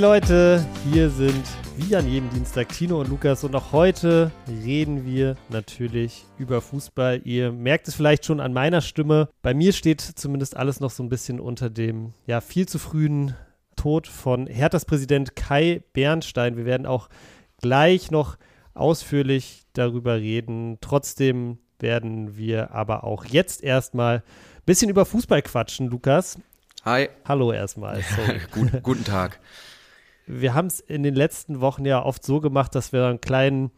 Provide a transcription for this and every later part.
Hey Leute, hier sind wie an jedem Dienstag Tino und Lukas und auch heute reden wir natürlich über Fußball. Ihr merkt es vielleicht schon an meiner Stimme. Bei mir steht zumindest alles noch so ein bisschen unter dem ja viel zu frühen Tod von Herthas Präsident Kai Bernstein. Wir werden auch gleich noch ausführlich darüber reden. Trotzdem werden wir aber auch jetzt erstmal ein bisschen über Fußball quatschen, Lukas. Hi. Hallo erstmal. Gut, guten Tag. Wir haben es in den letzten Wochen ja oft so gemacht, dass wir einen kleinen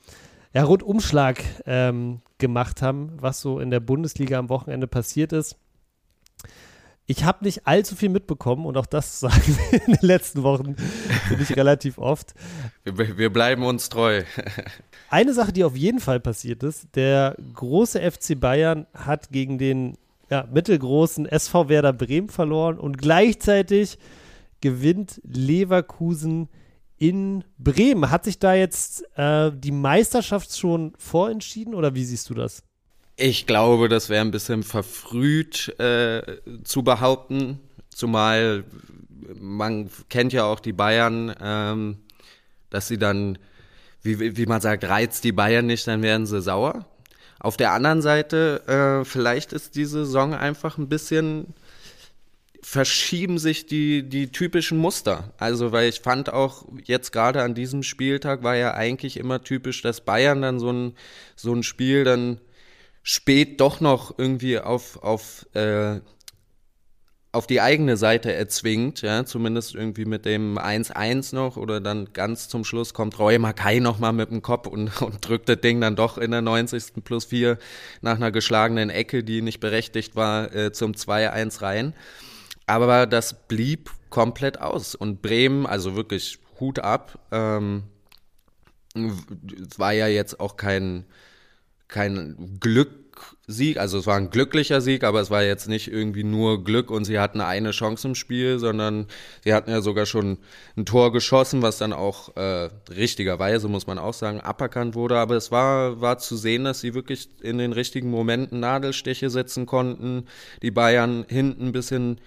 ja, Rundumschlag ähm, gemacht haben, was so in der Bundesliga am Wochenende passiert ist. Ich habe nicht allzu viel mitbekommen und auch das sagen wir in den letzten Wochen, finde ich relativ oft. Wir, wir bleiben uns treu. Eine Sache, die auf jeden Fall passiert ist, der große FC Bayern hat gegen den ja, mittelgroßen SV Werder Bremen verloren und gleichzeitig gewinnt Leverkusen in Bremen. Hat sich da jetzt äh, die Meisterschaft schon vorentschieden oder wie siehst du das? Ich glaube, das wäre ein bisschen verfrüht äh, zu behaupten, zumal man kennt ja auch die Bayern, ähm, dass sie dann, wie, wie man sagt, reizt die Bayern nicht, dann werden sie sauer. Auf der anderen Seite, äh, vielleicht ist diese Saison einfach ein bisschen verschieben sich die, die typischen Muster. Also, weil ich fand auch jetzt gerade an diesem Spieltag war ja eigentlich immer typisch, dass Bayern dann so ein, so ein Spiel dann spät doch noch irgendwie auf, auf, äh, auf die eigene Seite erzwingt, ja, zumindest irgendwie mit dem 1-1 noch oder dann ganz zum Schluss kommt Roy Makai nochmal mit dem Kopf und, und drückt das Ding dann doch in der 90. plus 4 nach einer geschlagenen Ecke, die nicht berechtigt war, äh, zum 2-1 rein. Aber das blieb komplett aus. Und Bremen, also wirklich Hut ab, ähm, war ja jetzt auch kein, kein Glücksieg, also es war ein glücklicher Sieg, aber es war jetzt nicht irgendwie nur Glück und sie hatten eine Chance im Spiel, sondern sie hatten ja sogar schon ein Tor geschossen, was dann auch äh, richtigerweise, muss man auch sagen, aberkannt wurde. Aber es war, war zu sehen, dass sie wirklich in den richtigen Momenten Nadelstiche setzen konnten, die Bayern hinten ein bisschen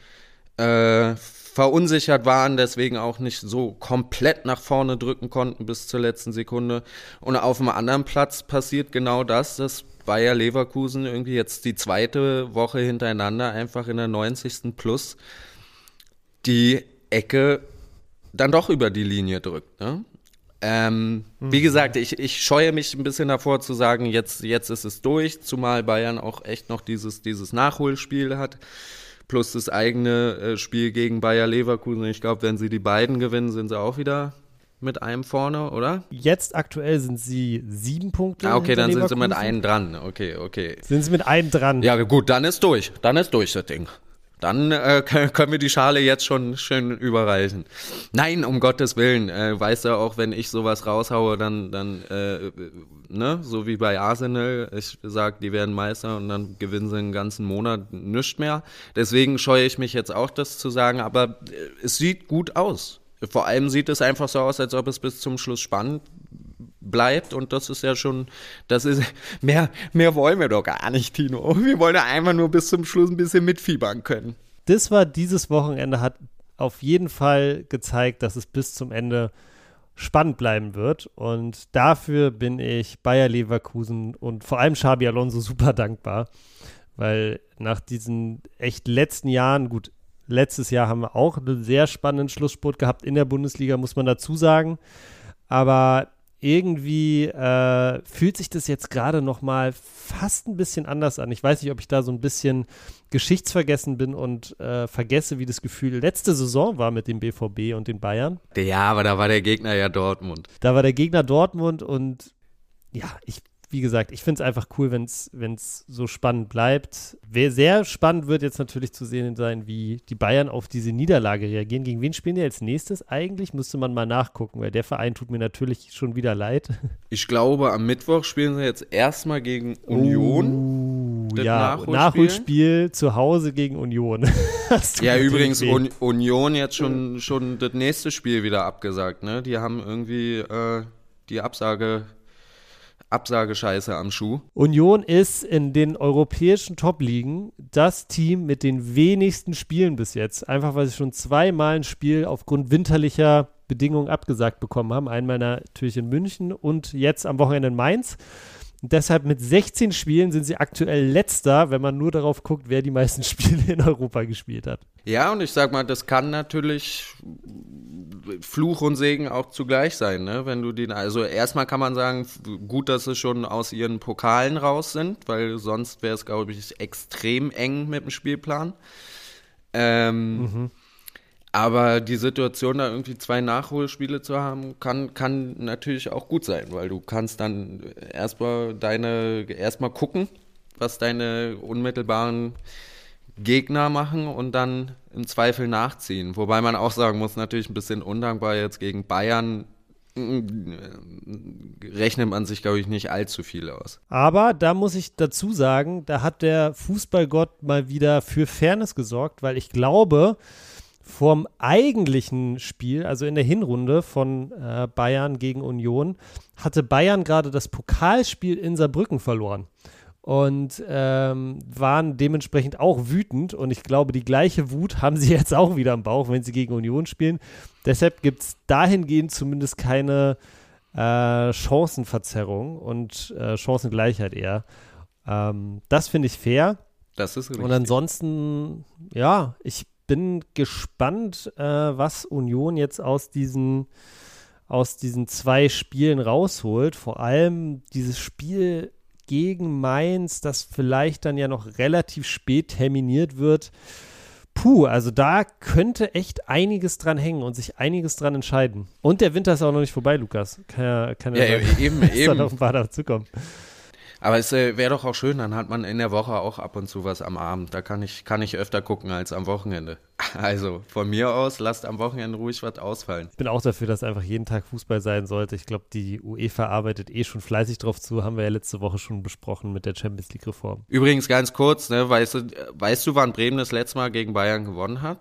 äh, verunsichert waren, deswegen auch nicht so komplett nach vorne drücken konnten bis zur letzten Sekunde. Und auf einem anderen Platz passiert genau das, dass Bayer Leverkusen irgendwie jetzt die zweite Woche hintereinander einfach in der 90. Plus die Ecke dann doch über die Linie drückt. Ne? Ähm, mhm. Wie gesagt, ich, ich scheue mich ein bisschen davor zu sagen, jetzt, jetzt ist es durch, zumal Bayern auch echt noch dieses, dieses Nachholspiel hat plus das eigene äh, Spiel gegen Bayer Leverkusen. Ich glaube, wenn sie die beiden gewinnen, sind sie auch wieder mit einem vorne, oder? Jetzt aktuell sind sie sieben Punkte. Ah, okay, dann sind sie mit einem dran. Okay, okay. Sind sie mit einem dran? Ja, gut, dann ist durch. Dann ist durch das Ding. Dann äh, können wir die Schale jetzt schon schön überreichen. Nein, um Gottes Willen. Äh, weißt du, auch wenn ich sowas raushaue, dann, dann äh, ne, so wie bei Arsenal, ich sag, die werden Meister und dann gewinnen sie einen ganzen Monat nichts mehr. Deswegen scheue ich mich jetzt auch, das zu sagen, aber äh, es sieht gut aus. Vor allem sieht es einfach so aus, als ob es bis zum Schluss spannend bleibt und das ist ja schon, das ist, mehr, mehr wollen wir doch gar nicht, Tino. Wir wollen ja einfach nur bis zum Schluss ein bisschen mitfiebern können. Das war dieses Wochenende, hat auf jeden Fall gezeigt, dass es bis zum Ende spannend bleiben wird und dafür bin ich Bayer Leverkusen und vor allem Xabi Alonso super dankbar, weil nach diesen echt letzten Jahren, gut, letztes Jahr haben wir auch einen sehr spannenden Schlussspurt gehabt in der Bundesliga, muss man dazu sagen, aber irgendwie äh, fühlt sich das jetzt gerade noch mal fast ein bisschen anders an. Ich weiß nicht, ob ich da so ein bisschen geschichtsvergessen bin und äh, vergesse, wie das Gefühl letzte Saison war mit dem BVB und den Bayern. Ja, aber da war der Gegner ja Dortmund. Da war der Gegner Dortmund und ja, ich wie gesagt, ich finde es einfach cool, wenn es so spannend bleibt. Wer sehr spannend wird jetzt natürlich zu sehen sein, wie die Bayern auf diese Niederlage reagieren. Gegen wen spielen die als nächstes eigentlich? Müsste man mal nachgucken, weil der Verein tut mir natürlich schon wieder leid. Ich glaube, am Mittwoch spielen sie jetzt erstmal gegen Union. Uh, ja, Nachholspiel. Nachholspiel zu Hause gegen Union. ja, übrigens Un Union jetzt schon, schon das nächste Spiel wieder abgesagt. Ne? Die haben irgendwie äh, die Absage Absagescheiße am Schuh. Union ist in den europäischen Top-Ligen das Team mit den wenigsten Spielen bis jetzt. Einfach weil sie schon zweimal ein Spiel aufgrund winterlicher Bedingungen abgesagt bekommen haben. Einmal natürlich in München und jetzt am Wochenende in Mainz. Und deshalb mit 16 Spielen sind sie aktuell letzter, wenn man nur darauf guckt, wer die meisten Spiele in Europa gespielt hat. Ja, und ich sag mal, das kann natürlich Fluch und Segen auch zugleich sein, ne? Wenn du den, also erstmal kann man sagen, gut, dass sie schon aus ihren Pokalen raus sind, weil sonst wäre es, glaube ich, extrem eng mit dem Spielplan. Ähm, mhm. Aber die Situation, da irgendwie zwei Nachholspiele zu haben, kann, kann natürlich auch gut sein, weil du kannst dann erstmal deine, erstmal gucken, was deine unmittelbaren Gegner machen und dann im Zweifel nachziehen. Wobei man auch sagen muss, natürlich ein bisschen undankbar jetzt gegen Bayern äh, rechnet man sich, glaube ich, nicht allzu viel aus. Aber da muss ich dazu sagen, da hat der Fußballgott mal wieder für Fairness gesorgt, weil ich glaube, vorm eigentlichen Spiel, also in der Hinrunde von äh, Bayern gegen Union, hatte Bayern gerade das Pokalspiel in Saarbrücken verloren und ähm, waren dementsprechend auch wütend. Und ich glaube, die gleiche Wut haben sie jetzt auch wieder im Bauch, wenn sie gegen Union spielen. Deshalb gibt es dahingehend zumindest keine äh, Chancenverzerrung und äh, Chancengleichheit eher. Ähm, das finde ich fair. Das ist richtig. Und ansonsten, ja, ich bin gespannt, äh, was Union jetzt aus diesen, aus diesen zwei Spielen rausholt. Vor allem dieses Spiel gegen Mainz, das vielleicht dann ja noch relativ spät terminiert wird. Puh, also da könnte echt einiges dran hängen und sich einiges dran entscheiden. Und der Winter ist auch noch nicht vorbei, Lukas. Kann ja, kann ja, ja eben, eben. noch ein paar dazukommen. Aber es äh, wäre doch auch schön, dann hat man in der Woche auch ab und zu was am Abend. Da kann ich, kann ich öfter gucken als am Wochenende. Also von mir aus, lasst am Wochenende ruhig was ausfallen. Ich bin auch dafür, dass einfach jeden Tag Fußball sein sollte. Ich glaube, die UEFA arbeitet eh schon fleißig drauf zu. Haben wir ja letzte Woche schon besprochen mit der Champions League-Reform. Übrigens ganz kurz, ne, weißt, du, weißt du, wann Bremen das letzte Mal gegen Bayern gewonnen hat?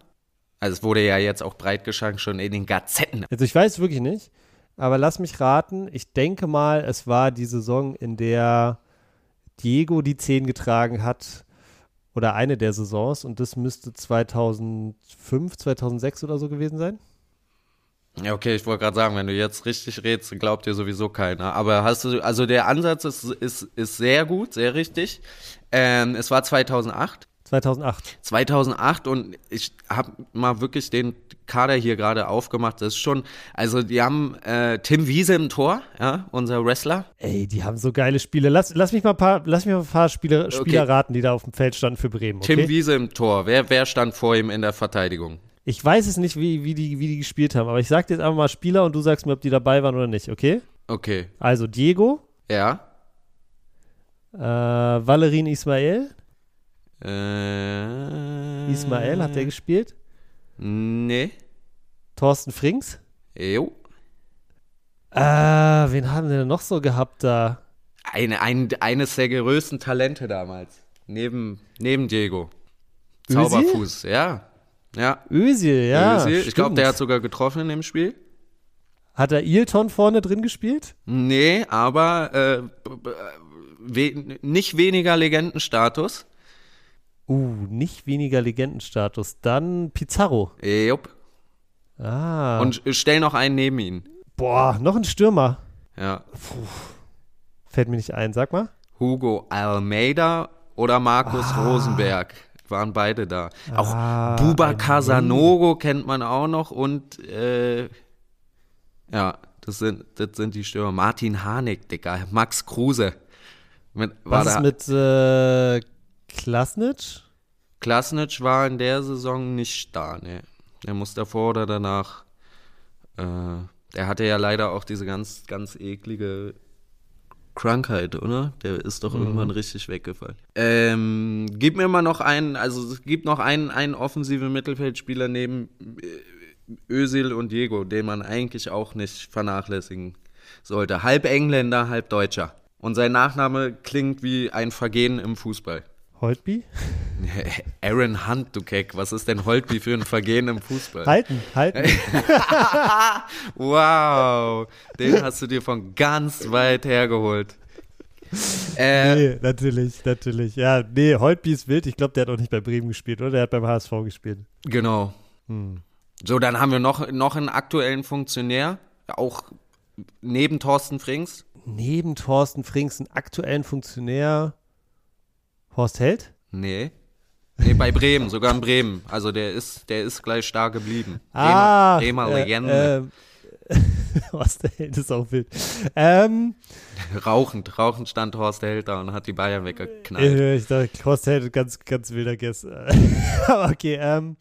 Also es wurde ja jetzt auch breit geschankt, schon in den Gazetten. Also ich weiß wirklich nicht, aber lass mich raten. Ich denke mal, es war die Saison, in der Diego die 10 getragen hat oder eine der Saisons und das müsste 2005, 2006 oder so gewesen sein. Ja, okay, ich wollte gerade sagen, wenn du jetzt richtig redest, glaubt dir sowieso keiner. Aber hast du, also der Ansatz ist, ist, ist sehr gut, sehr richtig. Ähm, es war 2008. 2008. 2008 und ich habe mal wirklich den Kader hier gerade aufgemacht. Das ist schon, also die haben äh, Tim Wiese im Tor, ja, unser Wrestler. Ey, die haben so geile Spiele. Lass, lass mich mal ein paar, lass mich mal ein paar Spieler, Spieler okay. raten, die da auf dem Feld standen für Bremen. Okay? Tim Wiese im Tor. Wer, wer stand vor ihm in der Verteidigung? Ich weiß es nicht, wie, wie, die, wie die gespielt haben, aber ich sag dir jetzt einfach mal Spieler und du sagst mir, ob die dabei waren oder nicht, okay? Okay. Also Diego. Ja. Äh, Valerin Ismail. Äh, Ismael, hat der gespielt? Nee. Thorsten Frings? Jo. Äh, wen haben wir denn noch so gehabt da? Eine, ein, eines der größten Talente damals. Neben, neben Diego. Zauberfuß, ja. Ja. Özil, ja. Özil. Ich glaube, der hat sogar getroffen in dem Spiel. Hat er Ilton vorne drin gespielt? Nee, aber äh, we nicht weniger Legendenstatus. Uh, nicht weniger Legendenstatus. Dann Pizarro. Jupp. Ah. Und stell noch einen neben ihn. Boah, noch ein Stürmer. Ja. Puh. Fällt mir nicht ein, sag mal. Hugo Almeida oder Markus ah. Rosenberg waren beide da. Auch ah, Buba Casanogo kennt man auch noch und äh, ja, das sind, das sind die Stürmer. Martin Harnik, Digga, Max Kruse. Mit, Was ist mit äh, Klasnitsch? Klasnitsch war in der Saison nicht da, ne. Er muss davor oder danach. Äh, er hatte ja leider auch diese ganz, ganz eklige Krankheit, oder? Der ist doch mhm. irgendwann richtig weggefallen. Ähm, gib mir mal noch einen, also es gibt noch einen, einen offensiven Mittelfeldspieler neben äh, Özil und Diego, den man eigentlich auch nicht vernachlässigen sollte. Halb Engländer, halb Deutscher. Und sein Nachname klingt wie ein Vergehen im Fußball. Holtby? Aaron Hunt, du Keck. Was ist denn Holtby für ein Vergehen im Fußball? Halten, halten. wow, den hast du dir von ganz weit hergeholt. Äh, nee, natürlich, natürlich. Ja, nee, Holtby ist wild. Ich glaube, der hat auch nicht bei Bremen gespielt, oder? Der hat beim HSV gespielt. Genau. Hm. So, dann haben wir noch, noch einen aktuellen Funktionär, auch neben Thorsten Frings. Neben Thorsten Frings einen aktuellen Funktionär. Horst Held? Nee. Nee, bei Bremen, sogar in Bremen. Also der ist, der ist gleich stark geblieben. Ah, Bremer, Bremer äh, Legende. Äh, Horst Held ist auch wild. Ähm, Rauchend, rauchend stand Horst Held da und hat die Bayern weggeknallt. ich dachte, Horst Held, ganz, ganz wilder Guess. Aber okay, ähm,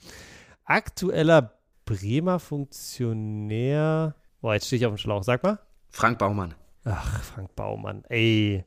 aktueller Bremer Funktionär. Boah, jetzt stehe ich auf dem Schlauch. Sag mal. Frank Baumann. Ach, Frank Baumann. Ey.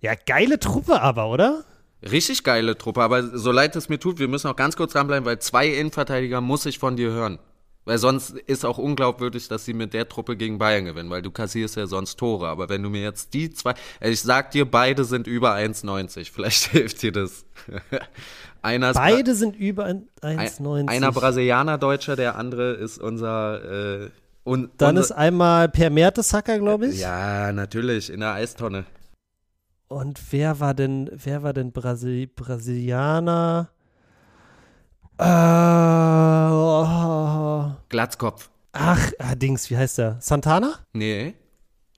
Ja, geile Truppe aber, oder? Richtig geile Truppe, aber so leid es mir tut, wir müssen auch ganz kurz dranbleiben, weil zwei Innenverteidiger muss ich von dir hören. Weil sonst ist auch unglaubwürdig, dass sie mit der Truppe gegen Bayern gewinnen, weil du kassierst ja sonst Tore. Aber wenn du mir jetzt die zwei, also ich sag dir, beide sind über 1,90. Vielleicht hilft dir das. einer Beide sind über 1,90. einer Brasilianer Deutscher, der andere ist unser. Äh, un, Dann unser, ist einmal Per Mertesacker, glaube ich. Ja, natürlich, in der Eistonne. Und wer war denn, wer war denn Brasil Brasilianer? Äh, oh. Glatzkopf. Ach, ah, Dings, wie heißt der? Santana? Nee,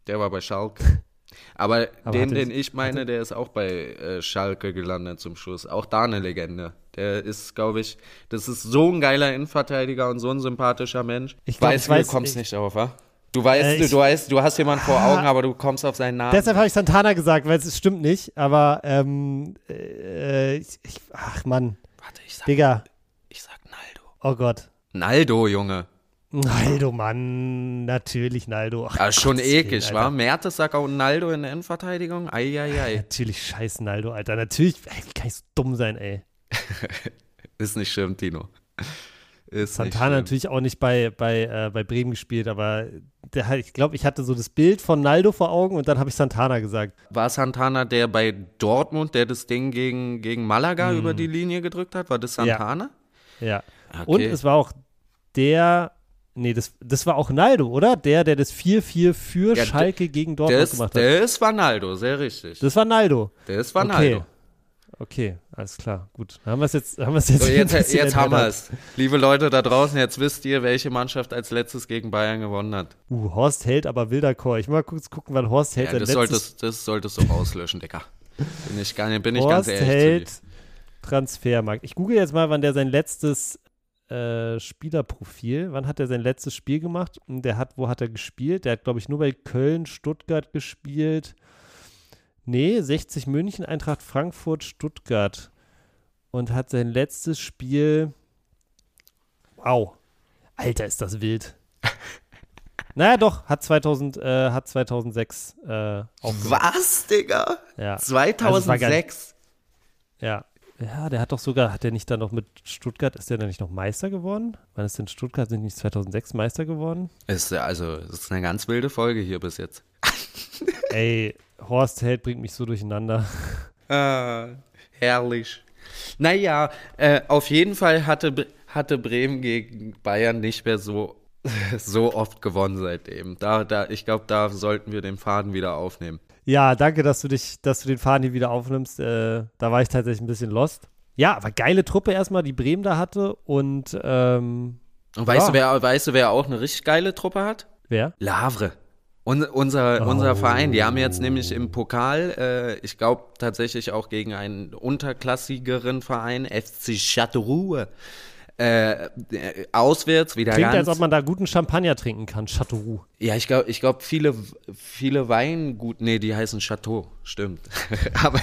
der war bei Schalke. Aber, Aber den, den ich meine, der ist auch bei äh, Schalke gelandet zum Schluss. Auch da eine Legende. Der ist, glaube ich, das ist so ein geiler Innenverteidiger und so ein sympathischer Mensch. Ich glaub, weiß, ich weiß- du kommst ich- nicht drauf, wa? Du weißt, Äh, du, ich- du weißt, du hast jemanden vor Augen, aber du kommst auf seinen Namen. Deshalb habe ich Santana gesagt, weil es stimmt nicht. Aber, ähm, äh, ich, ich, ach Mann, Warte, ich sag, Digga, ich sag Naldo. oh Gott. Naldo, Junge. Naldo, Mann, natürlich Naldo. Ach, Ja, schon Willen, eklig, Alter. wa? Mertesacker und Naldo in der Innenverteidigung? Eieiei. Natürlich scheiß Naldo, Alter. Natürlich, ey, wie kann ich so dumm sein, ey. Ist nicht schlimm, Tino. Ist Santana natürlich auch nicht bei, bei, äh, bei Bremen gespielt, aber der, ich glaube, ich hatte so das Bild von Naldo vor Augen und dann habe ich Santana gesagt. War Santana der bei Dortmund, der das Ding gegen, gegen Malaga Hm. über die Linie gedrückt hat? War das Santana? Ja. Okay. Und es war auch der, nee, das, das war auch Naldo, oder? Der, der das 4-4 für Ja, Schalke gegen Dortmund das, gemacht hat. das war Naldo, sehr richtig. Das war Naldo. das war okay. Naldo. Okay, alles klar, gut. Haben wir es jetzt, haben wir es jetzt, So, jetzt, bisschen jetzt haben wir es. Liebe Leute da draußen, jetzt wisst ihr, welche Mannschaft als letztes gegen Bayern gewonnen hat. Uh, Horst Held, aber wilder Chor. Ich mal kurz gucken, wann Horst Held Ja, das, solltest, das solltest du auslöschen, Dicker. Bin ich, gar, bin ich ganz Horst ehrlich Held zu dir. Transfermarkt. Ich google jetzt mal, wann der sein letztes äh, Spielerprofil, wann hat er sein letztes Spiel gemacht? Und Der hat, wo hat er gespielt? Der hat, glaube ich, nur bei Köln, Stuttgart gespielt. Nee, 60 München, Eintracht Frankfurt, Stuttgart. Und hat sein letztes Spiel. Wow. Alter, ist das wild. naja, doch, hat, 2000, äh, hat 2006 äh, auch. Was, Digga? Ja. Also es war gar nicht- 2006? Ja. Ja, der hat doch sogar, hat der nicht dann noch mit Stuttgart, ist der dann nicht noch Meister geworden? Wann ist denn Stuttgart, sind nicht 2006 Meister geworden? Ist, ja- also, das ist eine ganz wilde Folge hier bis jetzt. Ey, Horst Held bringt mich so durcheinander. Ah, herrlich. Naja, äh, auf jeden Fall hatte, hatte Bremen gegen Bayern nicht mehr so, so oft gewonnen seitdem. Da, da, ich glaube, da sollten wir den Faden wieder aufnehmen. Ja, danke, dass du dich, dass du den Faden hier wieder aufnimmst. Äh, da war ich tatsächlich ein bisschen lost. Ja, aber geile Truppe erstmal, die Bremen da hatte und ähm, Und weißt, Ja. du, wer, weißt du, wer auch eine richtig geile Truppe hat? wer? Lavre. Un, unser, unser Oh. Verein, die haben jetzt nämlich im Pokal, äh, ich glaube tatsächlich auch gegen einen unterklassigeren Verein, FC Châteauroux, äh, äh, auswärts wieder Klingt, ganz. als ob man da guten Champagner trinken kann, Chateauroux. Ja, ich glaube, ich glaub, viele, viele Weingut, nee, die heißen Chateau, stimmt. Aber,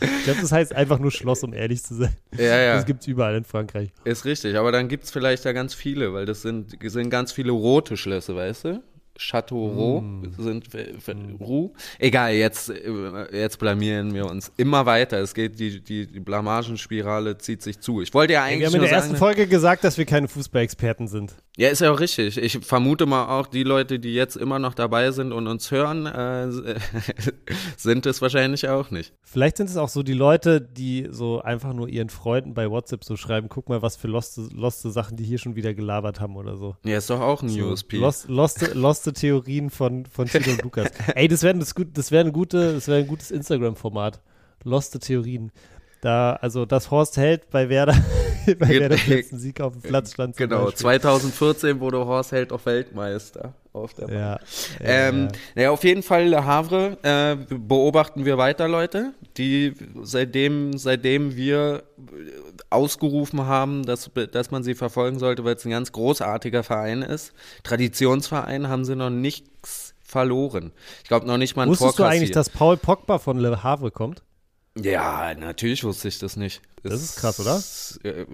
Ich glaube, das heißt einfach nur Schloss, um ehrlich zu sein. ja, ja, Das gibt's überall in Frankreich. ist richtig. Aber dann gibt es vielleicht da ganz viele, weil das sind, sind ganz viele rote Schlösser, weißt du? Chateauroux sind äh, äh, Roux. Egal, jetzt, äh, jetzt blamieren wir uns immer weiter. Es geht, die, die, die Blamagenspirale zieht sich zu. Ich wollte ja Wir eigentlich haben in der ersten sagen, Folge gesagt, dass wir keine Fußballexperten sind. Ja, ist ja auch richtig. Ich vermute mal auch, die Leute, die jetzt immer noch dabei sind und uns hören, äh, sind es wahrscheinlich auch nicht. Vielleicht sind es auch so die Leute, die so einfach nur ihren Freunden bei WhatsApp so schreiben, guck mal, was für loste, loste Sachen die hier schon wieder gelabert haben oder so. Ja, ist doch auch ein So, USP. Lost, loste, loste Theorien von, von Tilo und Lukas. Ey, das wäre das gut, das wär gute, das wäre ein gutes Instagram-Format. Loste Theorien. Da, also, dass Horst Held bei Werder bei der der letzten Sieg auf dem Platz stand. Genau, Beispiel. 2014 wurde Horst Held auch Weltmeister auf der ja, ja, ähm, ja. Naja, auf jeden Fall Le Havre äh, beobachten wir weiter, Leute, die seitdem, seitdem wir ausgerufen haben, dass, dass man sie verfolgen sollte, weil es ein ganz großartiger Verein ist. Traditionsverein haben sie noch nichts verloren. Ich glaube noch nicht mal ein Wusstest du eigentlich, dass Paul Pogba von Le Havre kommt? Ja, natürlich wusste ich das nicht. Das, das ist krass, oder? Äh,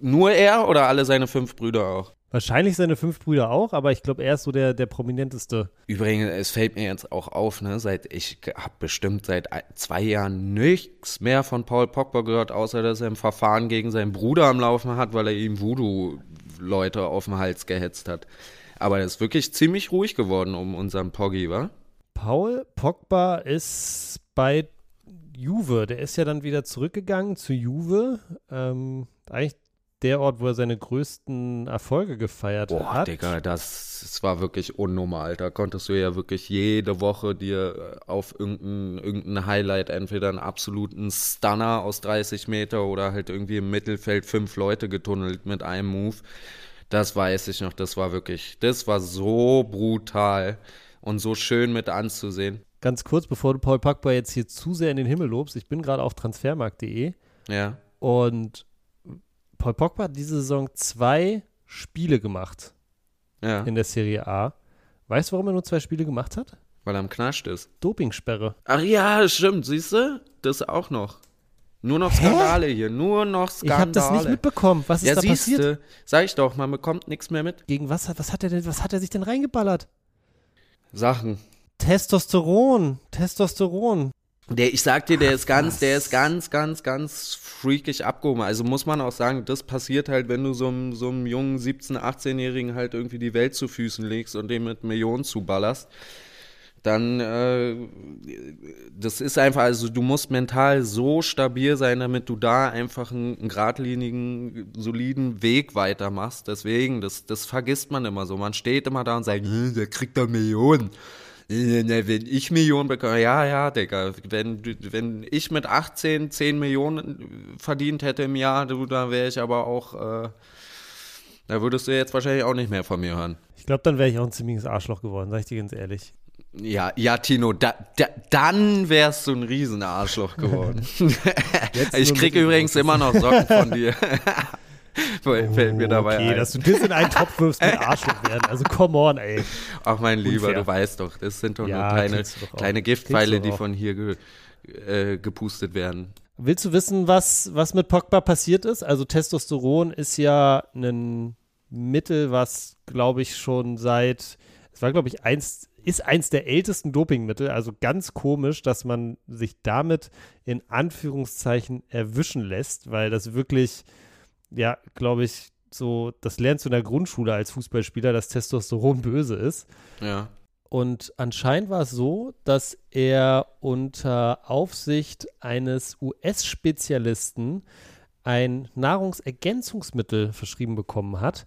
nur er oder alle seine fünf Brüder auch? Wahrscheinlich seine fünf Brüder auch, aber ich glaube, er ist so der, der prominenteste. Übrigens, es fällt mir jetzt auch auf, ne, seit ich habe bestimmt seit zwei Jahren nichts mehr von Paul Pogba gehört, außer dass er ein Verfahren gegen seinen Bruder am Laufen hat, weil er ihm Voodoo-Leute auf den Hals gehetzt hat. Aber er ist wirklich ziemlich ruhig geworden um unseren Poggi, wa? Paul Pogba ist bei Juve, der ist ja dann wieder zurückgegangen zu Juve. Ähm, eigentlich der Ort, wo er seine größten Erfolge gefeiert Boah, hat. Digga, das, das war wirklich unnormal. Da konntest du ja wirklich jede Woche dir äh, auf irgendein, irgendein Highlight entweder einen absoluten Stunner aus 30 Meter oder halt irgendwie im Mittelfeld fünf Leute getunnelt mit einem Move. Das weiß ich noch, das war wirklich, das war so brutal und so schön mit anzusehen. Ganz kurz, bevor du Paul Pogba jetzt hier zu sehr in den Himmel lobst, ich bin gerade auf transfermarkt.de. Ja. Und Paul Pogba hat diese Saison zwei Spiele gemacht ja. in der Serie A. Weißt du, warum er nur zwei Spiele gemacht hat? Weil er am Knascht ist. Dopingsperre. Ach ja, stimmt, siehst du? Das auch noch. Nur noch Skandale Hä? hier, nur noch Skandale. Ich habe das nicht mitbekommen. Was ist ja, da siehste, passiert? Sag ich doch, man bekommt nichts mehr mit. Gegen was, was hat er denn, was hat er sich denn reingeballert? Sachen. Testosteron, Testosteron. Der, ich sag dir, der Ach, ist ganz, was? der ist ganz, ganz, ganz freakig abgehoben. Also muss man auch sagen, das passiert halt, wenn du so einem, so einem jungen 17-, 18-Jährigen halt irgendwie die Welt zu Füßen legst und dem mit Millionen zuballerst. Dann, äh, das ist einfach, also du musst mental so stabil sein, damit du da einfach einen, einen geradlinigen, soliden Weg weitermachst. Deswegen, das, das vergisst man immer so. Man steht immer da und sagt, der kriegt da Millionen. Wenn ich Millionen bekomme, ja, ja, Digga, wenn, wenn ich mit 18 10 Millionen verdient hätte im Jahr, du, da wäre ich aber auch, äh, da würdest du jetzt wahrscheinlich auch nicht mehr von mir hören. Ich glaube, dann wäre ich auch ein ziemliches Arschloch geworden, sag ich dir ganz ehrlich. Ja, ja, Tino, da, da, dann wärst du ein Riesenarschloch geworden. ich kriege übrigens immer noch Socken von dir. Fällt mir dabei okay, ein. dass du das in einen Topf wirfst mit Arschloch werden. Also come on, ey. Ach mein Lieber, Unfair. du weißt doch, das sind doch ja, nur kleine, kleine Giftpfeile, die von hier ge, äh, gepustet werden. Willst du wissen, was, was mit Pogba passiert ist? Also Testosteron ist ja ein Mittel, was, glaube ich, schon seit, es war, glaube ich, eins, ist eins der ältesten Dopingmittel. Also ganz komisch, dass man sich damit in Anführungszeichen erwischen lässt, weil das wirklich ja, glaube ich, so, das lernst du in der Grundschule als Fußballspieler, dass Testosteron böse ist. Ja. Und anscheinend war es so, dass er unter Aufsicht eines US-Spezialisten ein Nahrungsergänzungsmittel verschrieben bekommen hat,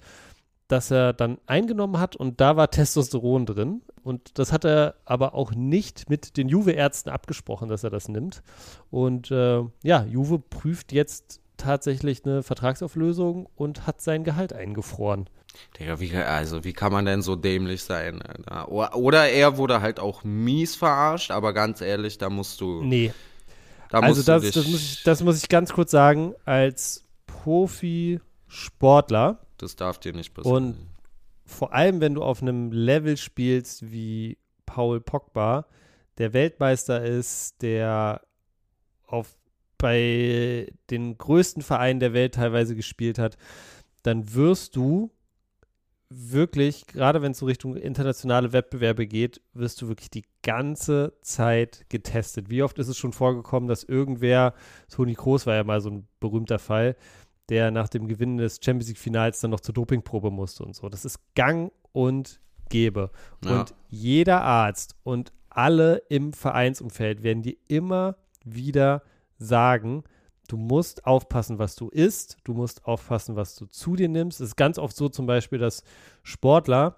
das er dann eingenommen hat und da war Testosteron drin. Und das hat er aber auch nicht mit den Juve-Ärzten abgesprochen, dass er das nimmt. Und äh, ja, Juve prüft jetzt tatsächlich eine Vertragsauflösung und hat sein Gehalt eingefroren. Digga, wie, also wie kann man denn so dämlich sein? Oder er wurde halt auch mies verarscht, aber ganz ehrlich, da musst du. Nee. Da also das, das, muss ich, das muss ich ganz kurz sagen, als Profisportler. Das darf dir nicht passieren. Und vor allem, wenn du auf einem Level spielst wie Paul Pogba, der Weltmeister ist, der auf bei den größten Vereinen der Welt teilweise gespielt hat, dann wirst du wirklich, gerade wenn es so Richtung internationale Wettbewerbe geht, wirst du wirklich die ganze Zeit getestet. Wie oft ist es schon vorgekommen, dass irgendwer, Toni Kroos war ja mal so ein berühmter Fall, der nach dem Gewinn des Champions League Finals dann noch zur Dopingprobe musste und so. Das ist gang und gäbe. Ja. Und jeder Arzt und alle im Vereinsumfeld werden dir immer wieder sagen, du musst aufpassen, was du isst, du musst aufpassen, was du zu dir nimmst. Es ist ganz oft so zum Beispiel, dass Sportler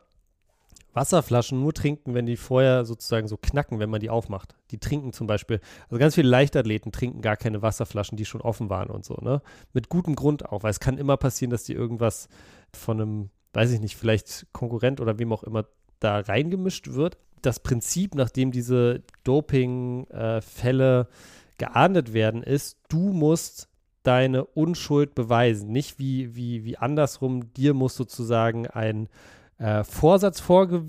Wasserflaschen nur trinken, wenn die vorher sozusagen so knacken, wenn man die aufmacht. Die trinken zum Beispiel, also ganz viele Leichtathleten trinken gar keine Wasserflaschen, die schon offen waren und so, ne? Mit gutem Grund auch, weil es kann immer passieren, dass die irgendwas von einem, weiß ich nicht, vielleicht Konkurrent oder wem auch immer da reingemischt wird. Das Prinzip, nachdem diese Doping-Fälle äh, geahndet werden, ist, du musst deine Unschuld beweisen. Nicht wie, wie, wie andersrum, dir muss sozusagen ein äh, Vorsatz vorge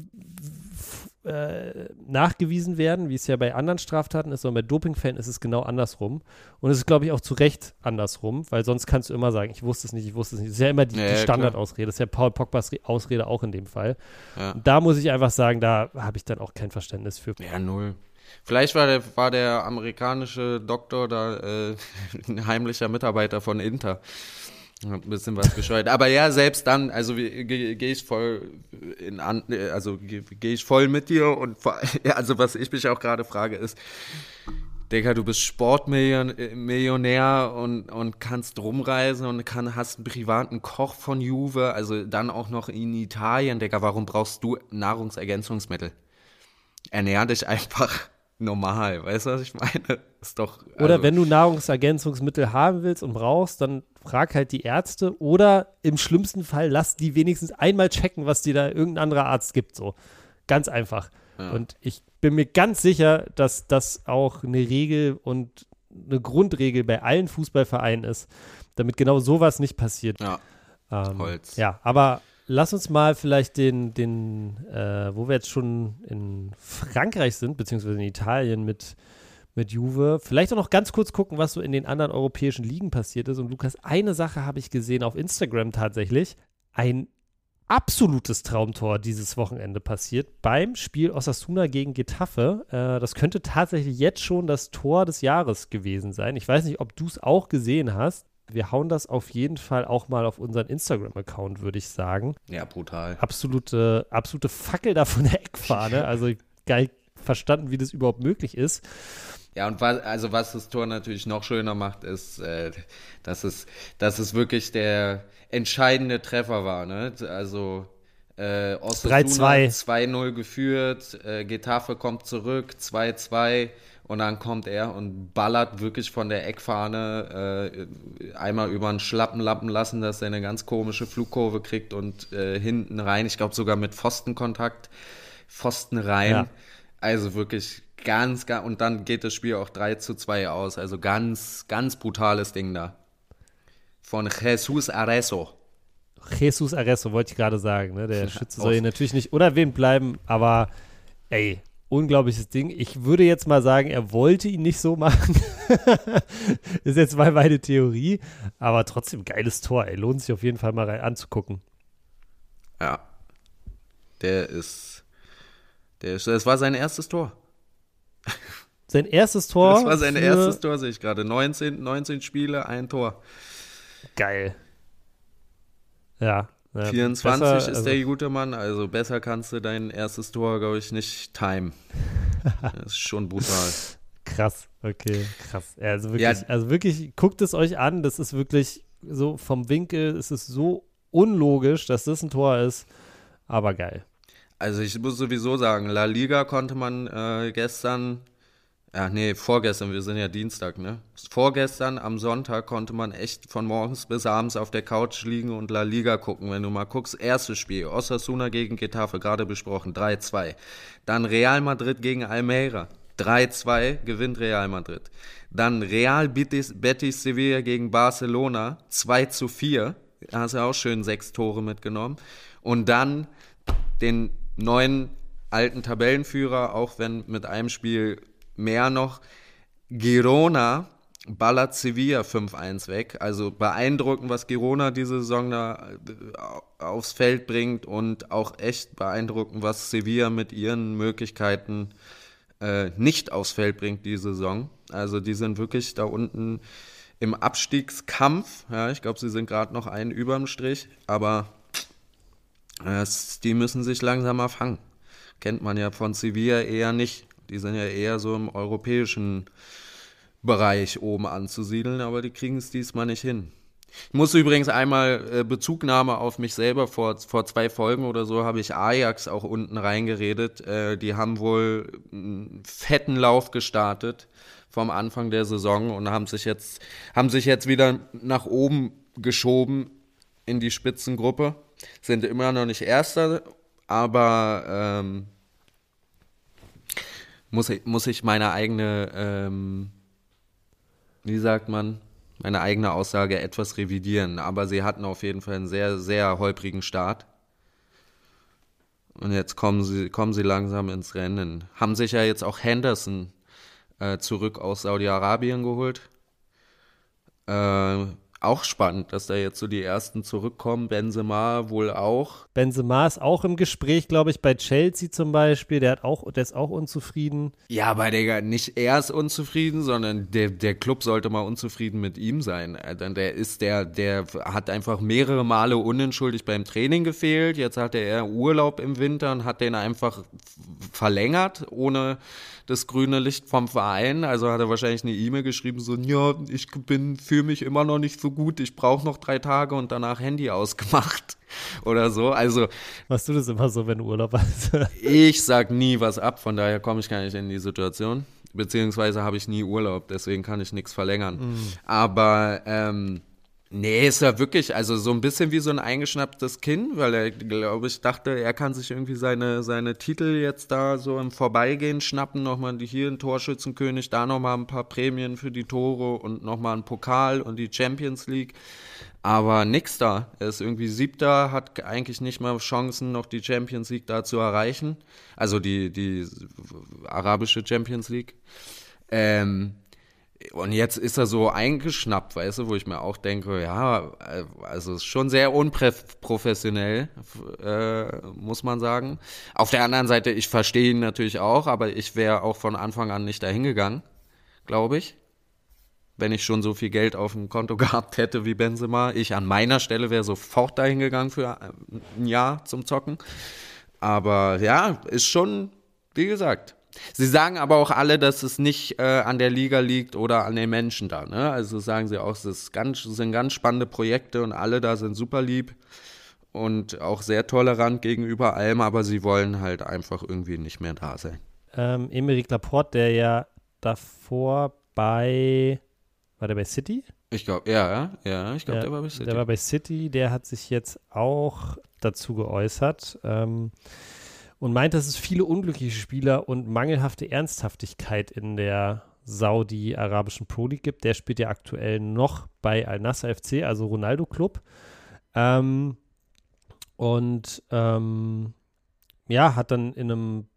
äh, nachgewiesen werden, wie es ja bei anderen Straftaten ist, sondern bei Dopingfällen ist es genau andersrum. Und es ist, glaube ich, auch zu Recht andersrum, weil sonst kannst du immer sagen, ich wusste es nicht, ich wusste es nicht. Das ist ja immer die, ja, die Standardausrede. Das ist ja Paul Pogbas Ausrede auch in dem Fall. Ja. Da muss ich einfach sagen, da habe ich dann auch kein Verständnis für. Ja, null. Vielleicht war der, war der amerikanische Doktor da äh, ein heimlicher Mitarbeiter von Inter. Ein bisschen was gescheut. Aber ja, selbst dann, also gehe geh ich voll in an, also gehe geh ich voll mit dir und also was ich mich auch gerade frage ist, Digga, du bist Sportmillionär und, und kannst rumreisen und kann, hast einen privaten Koch von Juve, also dann auch noch in Italien, Digga, warum brauchst du Nahrungsergänzungsmittel? Ernähr dich einfach normal. Weißt du, was ich meine? Ist doch. Also oder wenn du Nahrungsergänzungsmittel haben willst und brauchst, dann frag halt die Ärzte oder im schlimmsten Fall lass die wenigstens einmal checken, was dir da irgendein anderer Arzt gibt. So. Ganz einfach. Ja. Und ich bin mir ganz sicher, dass das auch eine Regel und eine Grundregel bei allen Fußballvereinen ist, damit genau sowas nicht passiert. Ja. Ähm, Holz. Ja, aber lass uns mal vielleicht den, den äh, wo wir jetzt schon in Frankreich sind, beziehungsweise in Italien mit, mit Juve, vielleicht auch noch ganz kurz gucken, was so in den anderen europäischen Ligen passiert ist. Und Lukas, eine Sache habe ich gesehen auf Instagram tatsächlich. Ein absolutes Traumtor dieses Wochenende passiert beim Spiel Osasuna gegen Getafe. Äh, das könnte tatsächlich jetzt schon das Tor des Jahres gewesen sein. Ich weiß nicht, ob du es auch gesehen hast. Wir hauen das auf jeden Fall auch mal auf unseren Instagram-Account, würde ich sagen. Ja, brutal. Absolute, absolute Fackel da von der Eckfahne. Also geil verstanden, wie das überhaupt möglich ist. Ja, und was, also was das Tor natürlich noch schöner macht, ist, äh, dass, es, dass es wirklich der entscheidende Treffer war. Ne? Also äh, Osasuna 2-0 geführt, äh, Getafe kommt zurück, 2-2 und dann kommt er und ballert wirklich von der Eckfahne äh, einmal über einen Schlappen lappen lassen, dass er eine ganz komische Flugkurve kriegt und äh, hinten rein, ich glaube sogar mit Pfostenkontakt, Pfosten rein. Ja. Also wirklich ganz, ganz, und dann geht das Spiel auch 3 zu 2 aus. Also ganz, ganz brutales Ding da. Von Jesus Areso. Jesus Areso, wollte ich gerade sagen. Ne? Der Schütze soll hier natürlich nicht unerwähnt bleiben, aber ey, unglaubliches Ding. Ich würde jetzt mal sagen, er wollte ihn nicht so machen. ist jetzt mal meine Theorie. Aber trotzdem geiles Tor, ey. Lohnt sich auf jeden Fall mal rein anzugucken. Ja. Der ist. Der ist, das war sein erstes Tor. Sein erstes Tor? Das war sein erstes Tor, sehe ich gerade. 19, 19 Spiele, ein Tor. Geil. Ja, ja, 24 besser, ist also, der gute Mann, also besser kannst du dein erstes Tor, glaube ich, nicht timen. das ist schon brutal. Krass, okay, krass. Also wirklich, ja. also wirklich, guckt es euch an, das ist wirklich so vom Winkel, es ist so unlogisch, dass das ein Tor ist, aber geil. Also ich muss sowieso sagen, La Liga konnte man äh, gestern ja, nee, vorgestern, wir sind ja Dienstag, ne? Vorgestern am Sonntag konnte man echt von morgens bis abends auf der Couch liegen und La Liga gucken. Wenn du mal guckst, erstes Spiel, Osasuna gegen Getafe, gerade besprochen, 3-2. Dann Real Madrid gegen Almeida, 3-2, gewinnt Real Madrid. Dann Real Betis, Betis Sevilla gegen Barcelona, 2 zu 4. Da hast du auch schön sechs Tore mitgenommen. Und dann den neuen alten Tabellenführer, auch wenn mit einem Spiel mehr noch. Girona ballert Sevilla 5-1 weg. Also beeindruckend, was Girona diese Saison da äh, aufs Feld bringt und auch echt beeindruckend, was Sevilla mit ihren Möglichkeiten äh, nicht aufs Feld bringt diese Saison. Also die sind wirklich da unten im Abstiegskampf. Ja, ich glaube, sie sind gerade noch einen überm Strich, aber äh, die müssen sich langsam mal fangen. Kennt man ja von Sevilla eher nicht. Die sind ja eher so im europäischen Bereich oben anzusiedeln, aber die kriegen es diesmal nicht hin. Ich muss übrigens einmal äh, Bezugnahme auf mich selber vor, vor zwei Folgen oder so habe ich Ajax auch unten reingeredet. Äh, die haben wohl einen fetten Lauf gestartet vom Anfang der Saison und haben sich jetzt, haben sich jetzt wieder nach oben geschoben in die Spitzengruppe. Sind immer noch nicht Erster, aber ähm, muss, ich, muss ich meine eigene, ähm, wie sagt man, meine eigene Aussage etwas revidieren. Aber sie hatten auf jeden Fall einen sehr, sehr holprigen Start. Und jetzt kommen sie, kommen sie langsam ins Rennen. Haben sich ja jetzt auch Henderson äh, zurück aus Saudi-Arabien geholt. Äh, auch spannend, dass da jetzt so die ersten zurückkommen. Benzema wohl auch. Benzema ist auch im Gespräch, glaube ich, bei Chelsea zum Beispiel. Der hat auch, der ist auch unzufrieden. Ja, aber Digga, nicht er ist unzufrieden, sondern der, der Club sollte mal unzufrieden mit ihm sein. Denn der ist, der, der hat einfach mehrere Male unentschuldigt beim Training gefehlt. Jetzt hatte er Urlaub im Winter und hat den einfach verlängert, ohne das grüne Licht vom Verein. Also hat er wahrscheinlich eine E-Mail geschrieben, so, ja, ich bin, fühle mich immer noch nicht so gut, ich brauche noch drei Tage und danach Handy ausgemacht oder so. Also. Machst du das immer so, wenn du Urlaub hast? ich sag nie was ab, von daher komme ich gar nicht in die Situation. Beziehungsweise habe ich nie Urlaub, deswegen kann ich nichts verlängern. Mhm. Aber ähm, Nee, ist ja wirklich, also so ein bisschen wie so ein eingeschnapptes Kind, weil er, glaube ich, dachte, er kann sich irgendwie seine, seine Titel jetzt da so im Vorbeigehen schnappen, nochmal hier ein Torschützenkönig, da nochmal ein paar Prämien für die Tore und nochmal ein Pokal und die Champions League. Aber nix da. Er ist irgendwie siebter, hat eigentlich nicht mal Chancen, noch die Champions League da zu erreichen. Also die, die arabische Champions League. Ähm, und jetzt ist er so eingeschnappt, weißt du, wo ich mir auch denke, ja, also ist schon sehr unprofessionell, äh, muss man sagen. Auf der anderen Seite, ich verstehe ihn natürlich auch, aber ich wäre auch von Anfang an nicht dahin gegangen, glaube ich. Wenn ich schon so viel Geld auf dem Konto gehabt hätte wie Benzema. Ich an meiner Stelle wäre sofort dahin gegangen für ein Jahr zum Zocken. Aber ja, ist schon, wie gesagt, Sie sagen aber auch alle, dass es nicht äh, an der Liga liegt oder an den Menschen da. Ne? Also sagen sie auch, es ganz, sind ganz spannende Projekte und alle da sind super lieb und auch sehr tolerant gegenüber allem, aber sie wollen halt einfach irgendwie nicht mehr da sein. Ähm, Emeric Laporte, der ja davor bei, war der bei City? Ich glaube, ja, ja, ich glaube, ja, der war bei City. Der war bei City, der hat sich jetzt auch dazu geäußert. Ähm, und meint, dass es viele unglückliche Spieler und mangelhafte Ernsthaftigkeit in der Saudi-arabischen Pro League gibt. Der spielt ja aktuell noch bei Al-Nassr FC, also Ronaldo Club. Ähm, und ähm, ja, hat dann in einem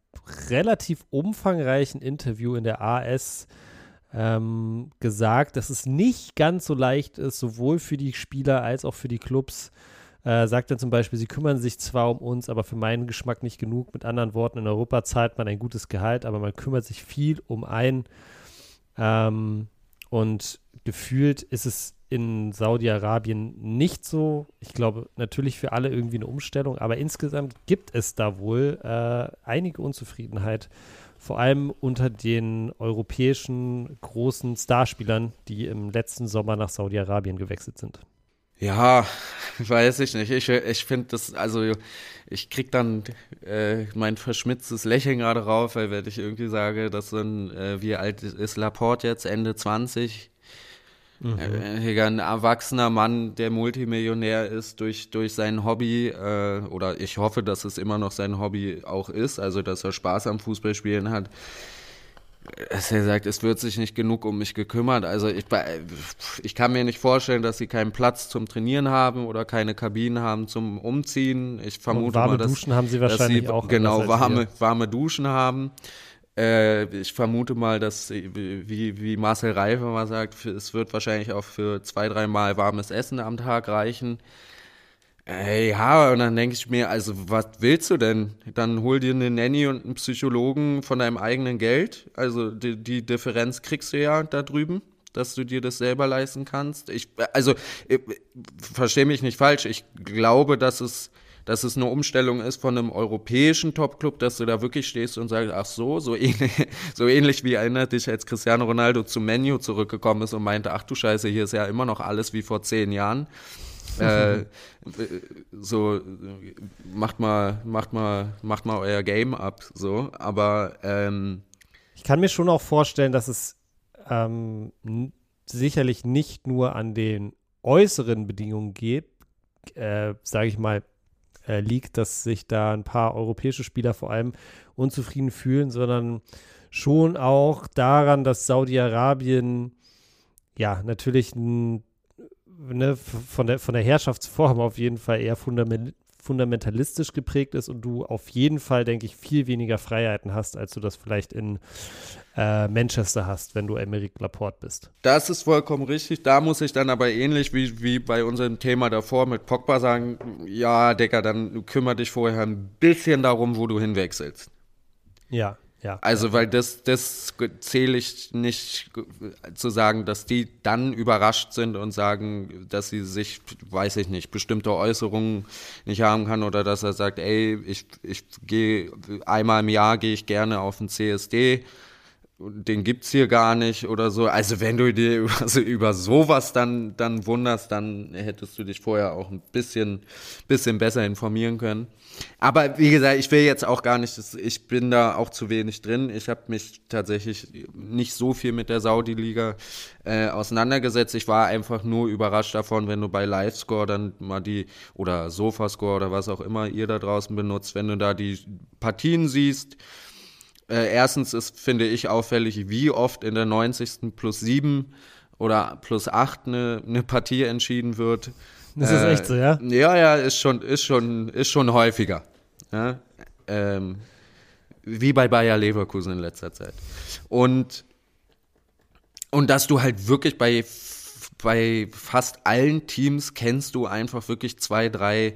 relativ umfangreichen Interview in der AS ähm, gesagt, dass es nicht ganz so leicht ist, sowohl für die Spieler als auch für die Clubs äh, sagt dann zum Beispiel, sie kümmern sich zwar um uns, aber für meinen Geschmack nicht genug. Mit anderen Worten, in Europa zahlt man ein gutes Gehalt, aber man kümmert sich viel um einen. Ähm, und gefühlt ist es in Saudi-Arabien nicht so. Ich glaube, natürlich für alle irgendwie eine Umstellung, aber insgesamt gibt es da wohl äh, einige Unzufriedenheit, vor allem unter den europäischen großen Starspielern, die im letzten Sommer nach Saudi-Arabien gewechselt sind. Ja, weiß ich nicht. Ich, ich finde das, also ich krieg dann äh, mein verschmitztes Lächeln gerade rauf, weil wenn ich irgendwie sage, dass ein, äh, wie alt ist Laporte jetzt, Ende 20, mhm. äh, ein erwachsener Mann, der Multimillionär ist durch, durch sein Hobby, äh, oder ich hoffe, dass es immer noch sein Hobby auch ist, also dass er Spaß am Fußballspielen hat dass er sagt, es wird sich nicht genug um mich gekümmert. Also ich, ich kann mir nicht vorstellen, dass sie keinen Platz zum Trainieren haben oder keine Kabinen haben zum Umziehen. Ich vermute Und warme mal, dass, Duschen haben sie wahrscheinlich sie, auch. Genau, warme, warme Duschen haben. Äh, ich vermute mal, dass, wie, wie Marcel Reife mal sagt, es wird wahrscheinlich auch für zwei, dreimal warmes Essen am Tag reichen. Ey, ja, und dann denke ich mir, also was willst du denn? Dann hol dir eine Nanny und einen Psychologen von deinem eigenen Geld. Also die, die Differenz kriegst du ja da drüben, dass du dir das selber leisten kannst. Ich, also, verstehe mich nicht falsch. Ich glaube, dass es dass es eine Umstellung ist von einem europäischen Topclub, dass du da wirklich stehst und sagst, ach so, so ähnlich, so ähnlich wie erinnert dich, als Cristiano Ronaldo zum Menu zurückgekommen ist und meinte, ach du Scheiße, hier ist ja immer noch alles wie vor zehn Jahren. äh, so macht mal, macht mal, macht mal euer Game ab, so. Aber ähm, ich kann mir schon auch vorstellen, dass es ähm, sicherlich nicht nur an den äußeren Bedingungen geht, äh, sage ich mal, äh, liegt, dass sich da ein paar europäische Spieler vor allem unzufrieden fühlen, sondern schon auch daran, dass Saudi-Arabien ja natürlich ein, ne, von, der, von der Herrschaftsform auf jeden Fall eher fundament, fundamentalistisch geprägt ist und du auf jeden Fall, denke ich, viel weniger Freiheiten hast, als du das vielleicht in äh, Manchester hast, wenn du Emeric Laporte bist. Das ist vollkommen richtig. Da muss ich dann aber ähnlich wie, wie bei unserem Thema davor mit Pogba sagen, ja, Decker, dann kümmere dich vorher ein bisschen darum, wo du hinwechselst. Ja. Ja, also, weil das, das zähle ich nicht zu sagen, dass die dann überrascht sind und sagen, dass sie sich, weiß ich nicht, bestimmte Äußerungen nicht haben kann oder dass er sagt, ey, ich, ich gehe einmal im Jahr gehe ich gerne auf den CSD den gibt's hier gar nicht oder so. Also wenn du dir über, also über sowas dann, dann wunderst, dann hättest du dich vorher auch ein bisschen, bisschen besser informieren können. Aber wie gesagt, ich will jetzt auch gar nicht, ich bin da auch zu wenig drin. Ich habe mich tatsächlich nicht so viel mit der Saudi-Liga äh, auseinandergesetzt. Ich war einfach nur überrascht davon, wenn du bei Livescore dann mal die, oder Sofascore oder was auch immer ihr da draußen benutzt, wenn du da die Partien siehst, äh, erstens ist, finde ich, auffällig, wie oft in der 90. plus 7 oder plus 8 eine, eine Partie entschieden wird. Das ist echt so, ja? Äh, ja, ja, ist schon, ist schon, ist schon häufiger. Ja? Ähm, wie bei Bayer Leverkusen in letzter Zeit. Und, und dass du halt wirklich bei, bei fast allen Teams kennst du einfach wirklich zwei, drei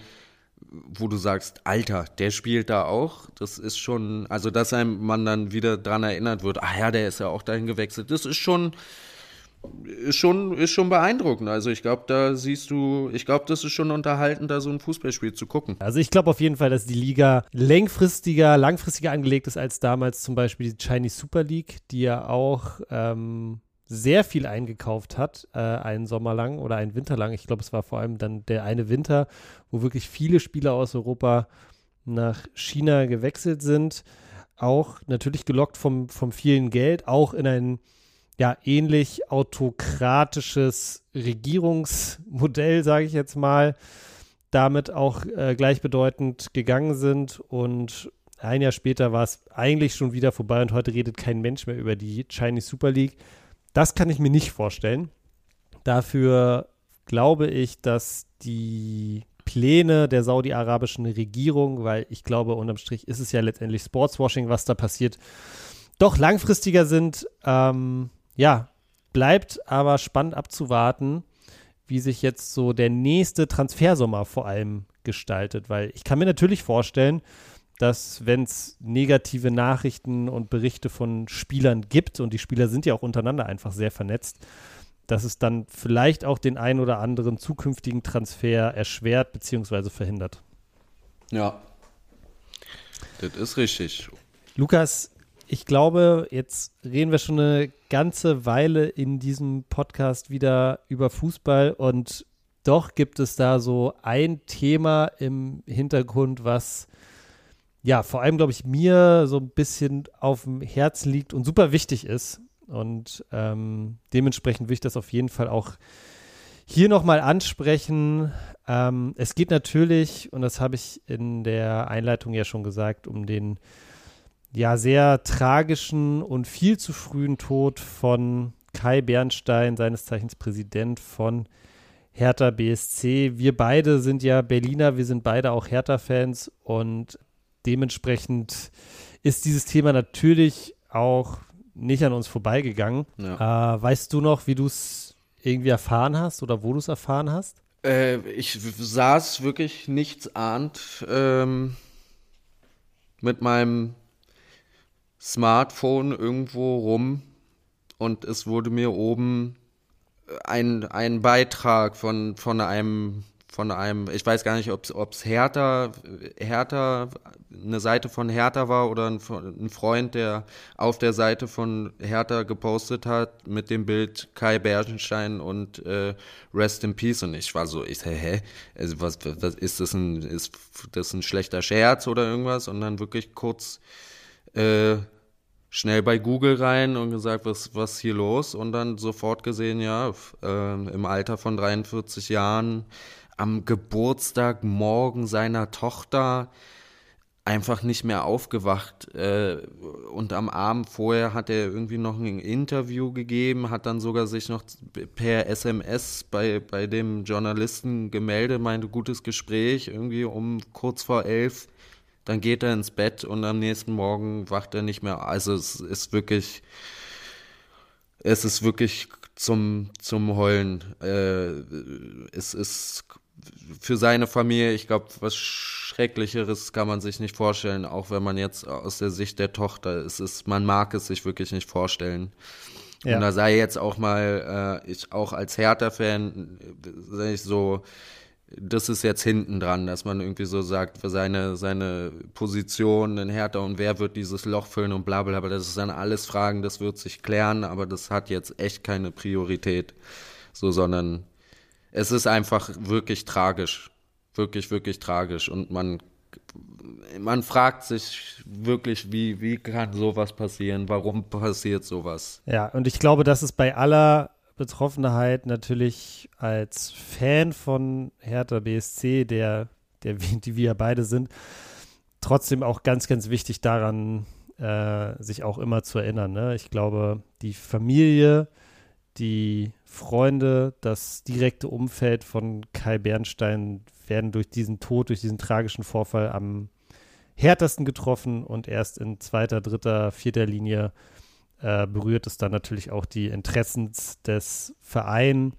wo du sagst, Alter, der spielt da auch. Das ist schon, also dass einem man dann wieder dran erinnert wird, ah ja, der ist ja auch dahin gewechselt. Das ist schon, ist schon, ist schon beeindruckend. Also ich glaube, da siehst du, ich glaube, das ist schon unterhaltend, da so ein Fußballspiel zu gucken. Also ich glaube auf jeden Fall, dass die Liga längfristiger, langfristiger angelegt ist als damals zum Beispiel die Chinese Super League, die ja auch ähm, sehr viel eingekauft hat, äh, einen Sommer lang oder einen Winter lang. Ich glaube, es war vor allem dann der eine Winter, wo wirklich viele Spieler aus Europa nach China gewechselt sind. Auch natürlich gelockt vom, vom vielen Geld, auch in ein ja ähnlich autokratisches Regierungsmodell, sage ich jetzt mal, damit auch äh, gleichbedeutend gegangen sind und ein Jahr später war es eigentlich schon wieder vorbei und heute redet kein Mensch mehr über die Chinese Super League. Das kann ich mir nicht vorstellen. Dafür glaube ich, dass die Pläne der saudi-arabischen Regierung, weil ich glaube, unterm Strich ist es ja letztendlich Sportswashing, was da passiert, doch langfristiger sind. Ähm, ja, bleibt aber spannend abzuwarten, wie sich jetzt so der nächste Transfersommer vor allem gestaltet, weil ich kann mir natürlich vorstellen, dass wenn es negative Nachrichten und Berichte von Spielern gibt, und die Spieler sind ja auch untereinander einfach sehr vernetzt, dass es dann vielleicht auch den ein oder anderen zukünftigen Transfer erschwert bzw. verhindert. Ja, das ist richtig. Lukas, ich glaube, jetzt reden wir schon eine ganze Weile in diesem Podcast wieder über Fußball und doch gibt es da so ein Thema im Hintergrund, was ja, vor allem, glaube ich, mir so ein bisschen auf dem Herzen liegt und super wichtig ist. Und ähm, dementsprechend will ich das auf jeden Fall auch hier nochmal ansprechen. Ähm, es geht natürlich, und das habe ich in der Einleitung ja schon gesagt, um den ja sehr tragischen und viel zu frühen Tod von Kai Bernstein, seines Zeichens Präsident von Hertha BSC. Wir beide sind ja Berliner, wir sind beide auch Hertha-Fans und dementsprechend ist dieses Thema natürlich auch nicht an uns vorbeigegangen. Ja. Äh, weißt du noch, wie du es irgendwie erfahren hast oder wo du es erfahren hast? Äh, ich saß wirklich nichts ahnt ähm, mit meinem Smartphone irgendwo rum und es wurde mir oben ein, ein Beitrag von, von einem von einem, ich weiß gar nicht, ob es Hertha, Hertha, eine Seite von Hertha war oder ein, ein, Freund, der auf der Seite von Hertha gepostet hat mit dem Bild Kai Bergenstein und äh, Rest in Peace. Und ich war so, ich sag, hä, also was, was ist das ein, ist das ein schlechter Scherz oder irgendwas? Und dann wirklich kurz äh, schnell bei Google rein und gesagt, was was hier los? Und dann sofort gesehen, ja, äh, im Alter von 43 Jahren am Geburtstag morgen seiner Tochter einfach nicht mehr aufgewacht äh, und am Abend vorher hat er irgendwie noch ein Interview gegeben, hat dann sogar sich noch per SMS bei, bei dem Journalisten gemeldet, meinte gutes Gespräch, irgendwie um kurz vor elf dann geht er ins Bett und am nächsten Morgen wacht er nicht mehr. Also es ist wirklich, es ist wirklich zum, zum Heulen. Äh, es ist für seine Familie, ich glaube, was Schrecklicheres kann man sich nicht vorstellen, auch wenn man jetzt aus der Sicht der Tochter, es ist, man mag es sich wirklich nicht vorstellen. Ja. Und da sei jetzt auch mal, äh, ich auch als Hertha-Fan, äh, ich so, das ist jetzt hinten dran, dass man irgendwie so sagt, für seine, seine Position in Hertha und wer wird dieses Loch füllen und bla bla, aber das ist dann alles Fragen, das wird sich klären, aber das hat jetzt echt keine Priorität, so, sondern es ist einfach wirklich tragisch, wirklich, wirklich tragisch und man, man fragt sich wirklich, wie, wie kann sowas passieren, warum passiert sowas? Ja, und ich glaube, dass es bei aller Betroffenheit natürlich als Fan von Hertha BSC, der, der die wir beide sind, trotzdem auch ganz, ganz wichtig daran, äh, sich auch immer zu erinnern. Ne? Ich glaube, die Familie, die Freunde, das direkte Umfeld von Kai Bernstein werden durch diesen Tod, durch diesen tragischen Vorfall am härtesten getroffen und erst in zweiter, dritter, vierter Linie äh, berührt es dann natürlich auch die Interessen des Verein,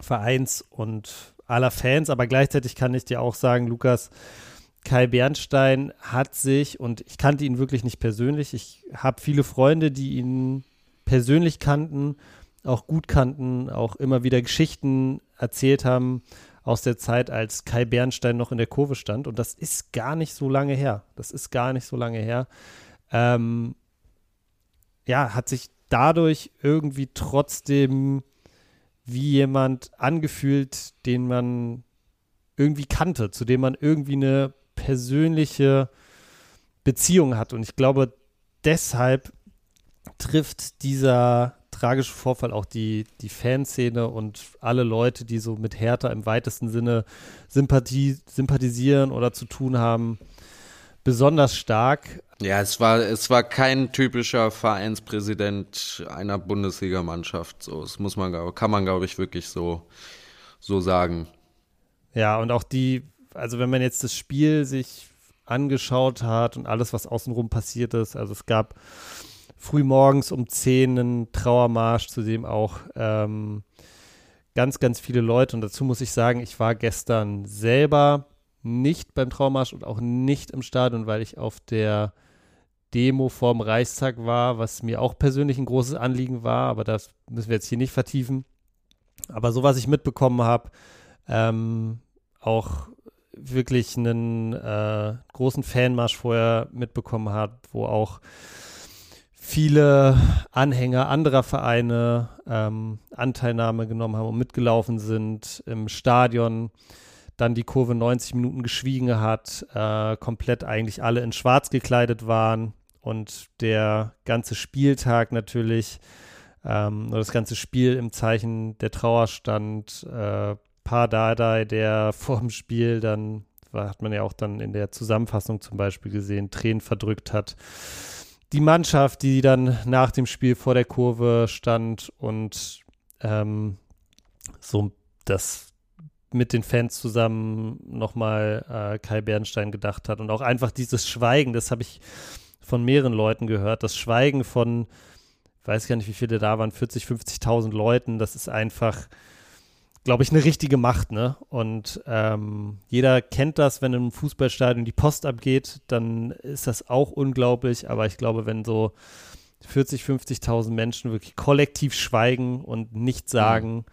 Vereins und aller Fans. Aber gleichzeitig kann ich dir auch sagen, Lukas, Kai Bernstein hat sich, und ich kannte ihn wirklich nicht persönlich, ich habe viele Freunde, die ihn persönlich kannten, auch gut kannten, auch immer wieder Geschichten erzählt haben aus der Zeit, als Kai Bernstein noch in der Kurve stand. Und das ist gar nicht so lange her. Das ist gar nicht so lange her. Ähm, ja, hat sich dadurch irgendwie trotzdem wie jemand angefühlt, den man irgendwie kannte, zu dem man irgendwie eine persönliche Beziehung hat. Und ich glaube, deshalb trifft dieser tragische Vorfall auch die, die Fanszene und alle Leute, die so mit Hertha im weitesten Sinne Sympathie, sympathisieren oder zu tun haben, besonders stark. Ja, es war, es war kein typischer Vereinspräsident einer Bundesligamannschaft. So, das muss man, kann man, glaube ich, wirklich so, so sagen. Ja, und auch die, also wenn man jetzt das Spiel sich angeschaut hat und alles, was außenrum passiert ist, also es gab früh morgens um 10 einen Trauermarsch, zu dem auch ähm, ganz, ganz viele Leute, und dazu muss ich sagen, ich war gestern selber nicht beim Traumarsch und auch nicht im Stadion, weil ich auf der Demo vorm Reichstag war, was mir auch persönlich ein großes Anliegen war, aber das müssen wir jetzt hier nicht vertiefen. Aber so was ich mitbekommen habe, ähm, auch wirklich einen äh, großen Fanmarsch vorher mitbekommen hat, wo auch viele Anhänger anderer Vereine ähm, Anteilnahme genommen haben und mitgelaufen sind im Stadion dann die Kurve 90 Minuten geschwiegen hat, äh, komplett eigentlich alle in schwarz gekleidet waren und der ganze Spieltag natürlich, ähm, das ganze Spiel im Zeichen der Trauer stand. Äh, Pardadei, der vor dem Spiel dann, hat man ja auch dann in der Zusammenfassung zum Beispiel gesehen, Tränen verdrückt hat. Die Mannschaft, die dann nach dem Spiel vor der Kurve stand und ähm, so das mit den Fans zusammen nochmal äh, Kai Bernstein gedacht hat. Und auch einfach dieses Schweigen, das habe ich von mehreren Leuten gehört. Das Schweigen von, ich weiß gar nicht, wie viele da waren, 40, 50.000 Leuten, das ist einfach, glaube ich, eine richtige Macht. Ne? Und ähm, jeder kennt das, wenn im Fußballstadion die Post abgeht, dann ist das auch unglaublich. Aber ich glaube, wenn so 40, 50.000 Menschen wirklich kollektiv schweigen und nichts sagen, mhm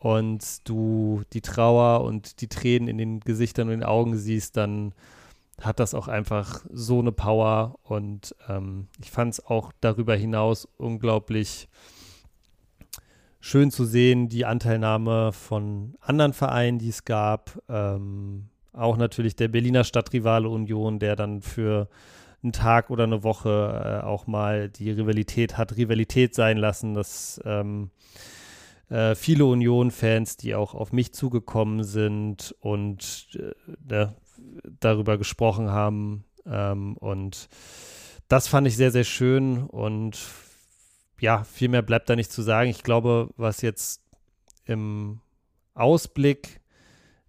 und du die Trauer und die Tränen in den Gesichtern und den Augen siehst, dann hat das auch einfach so eine Power und ähm, ich fand es auch darüber hinaus unglaublich schön zu sehen, die Anteilnahme von anderen Vereinen, die es gab. Ähm, auch natürlich der Berliner Stadtrivale Union, der dann für einen Tag oder eine Woche äh, auch mal die Rivalität hat Rivalität sein lassen, dass ähm, äh, viele Union-Fans, die auch auf mich zugekommen sind und äh, ne, darüber gesprochen haben. Ähm, und das fand ich sehr, sehr schön und ja, viel mehr bleibt da nicht zu sagen. Ich glaube, was jetzt im Ausblick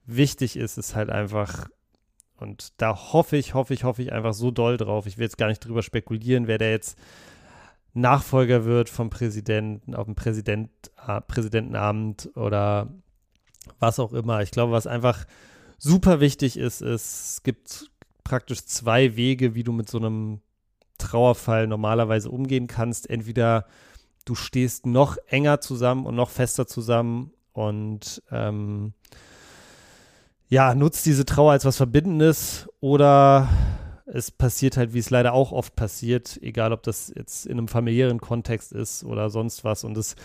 wichtig ist, ist halt einfach, und da hoffe ich, hoffe ich, hoffe ich einfach so doll drauf. Ich will jetzt gar nicht drüber spekulieren, wer der jetzt Nachfolger wird vom Präsidenten auf dem Präsident, äh, Präsidentenamt oder was auch immer. Ich glaube, was einfach super wichtig ist, ist, es gibt praktisch zwei Wege, wie du mit so einem Trauerfall normalerweise umgehen kannst. Entweder du stehst noch enger zusammen und noch fester zusammen und ähm, ja, nutzt diese Trauer als was Verbindendes oder es passiert halt, wie es leider auch oft passiert, egal ob das jetzt in einem familiären Kontext ist oder sonst was und es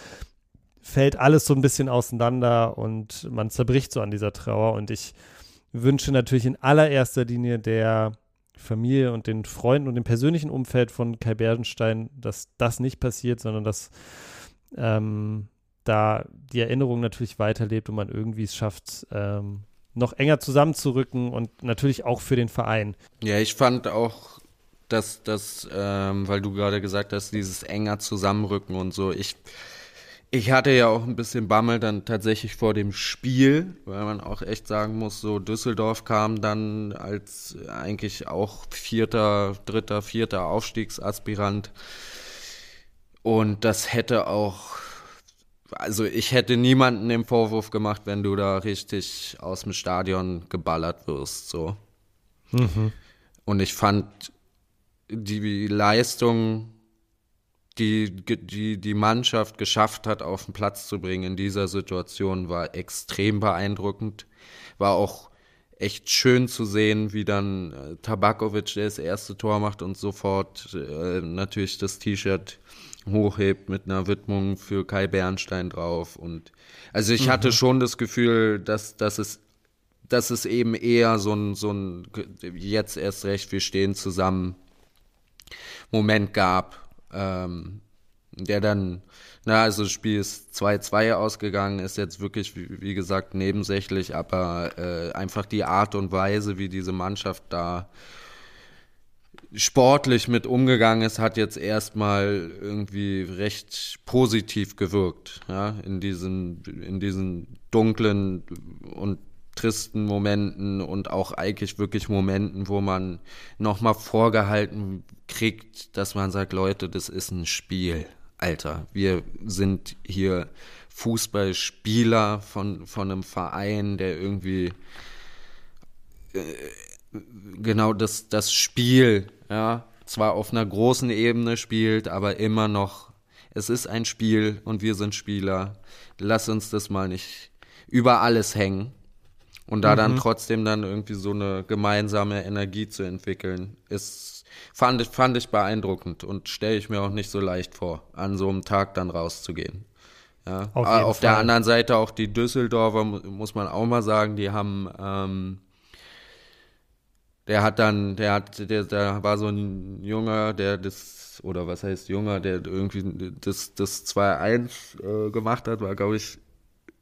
fällt alles so ein bisschen auseinander und man zerbricht so an dieser Trauer und ich wünsche natürlich in allererster Linie der Familie und den Freunden und dem persönlichen Umfeld von Kai Berdenstein, dass das nicht passiert, sondern dass ähm, da die Erinnerung natürlich weiterlebt und man irgendwie es schafft, ähm, noch enger zusammenzurücken und natürlich auch für den Verein. Ja, ich fand auch, dass das, ähm, weil du gerade gesagt hast, dieses enger Zusammenrücken und so, ich ich hatte ja auch ein bisschen Bammel dann tatsächlich vor dem Spiel, weil man auch echt sagen muss, so Düsseldorf kam dann als eigentlich auch vierter, dritter, vierter Aufstiegsaspirant. Und das hätte auch, also ich hätte niemanden den Vorwurf gemacht, wenn du da richtig aus dem Stadion geballert wirst, so. Mhm. Und ich fand die Leistung die, die die Mannschaft geschafft hat, auf den Platz zu bringen in dieser Situation, war extrem beeindruckend. War auch echt schön zu sehen, wie dann äh, Tabakovic das erste Tor macht und sofort äh, natürlich das T-Shirt hochhebt mit einer Widmung für Kai Bernstein drauf. Und also ich mhm. hatte schon das Gefühl, dass, dass es dass es eben eher so ein, so ein jetzt erst recht, wir stehen zusammen Moment gab, ähm, der dann, na, also das Spiel ist 2-2 ausgegangen, ist jetzt wirklich, wie, wie gesagt, nebensächlich, aber äh, einfach die Art und Weise, wie diese Mannschaft da sportlich mit umgegangen ist, hat jetzt erstmal irgendwie recht positiv gewirkt, ja, in diesen, in diesen dunklen und tristen Momenten und auch eigentlich wirklich Momenten, wo man nochmal vorgehalten kriegt, dass man sagt, Leute, das ist ein Spiel. Alter, wir sind hier Fußballspieler von, von einem Verein, der irgendwie äh, genau das, das Spiel, ja, zwar auf einer großen Ebene spielt, aber immer noch, es ist ein Spiel und wir sind Spieler. Lass uns das mal nicht über alles hängen. Und da mhm. dann trotzdem dann irgendwie so eine gemeinsame Energie zu entwickeln, ist, fand ich, fand ich beeindruckend und stelle ich mir auch nicht so leicht vor, an so einem Tag dann rauszugehen. Ja. Auf, Auf der anderen Seite auch die Düsseldorfer, muss man auch mal sagen, die haben, ähm, der hat dann, der hat, der, da war so ein Junger, der das, oder was heißt Junger, der irgendwie das, das 2-1 äh, gemacht hat, war, glaube ich,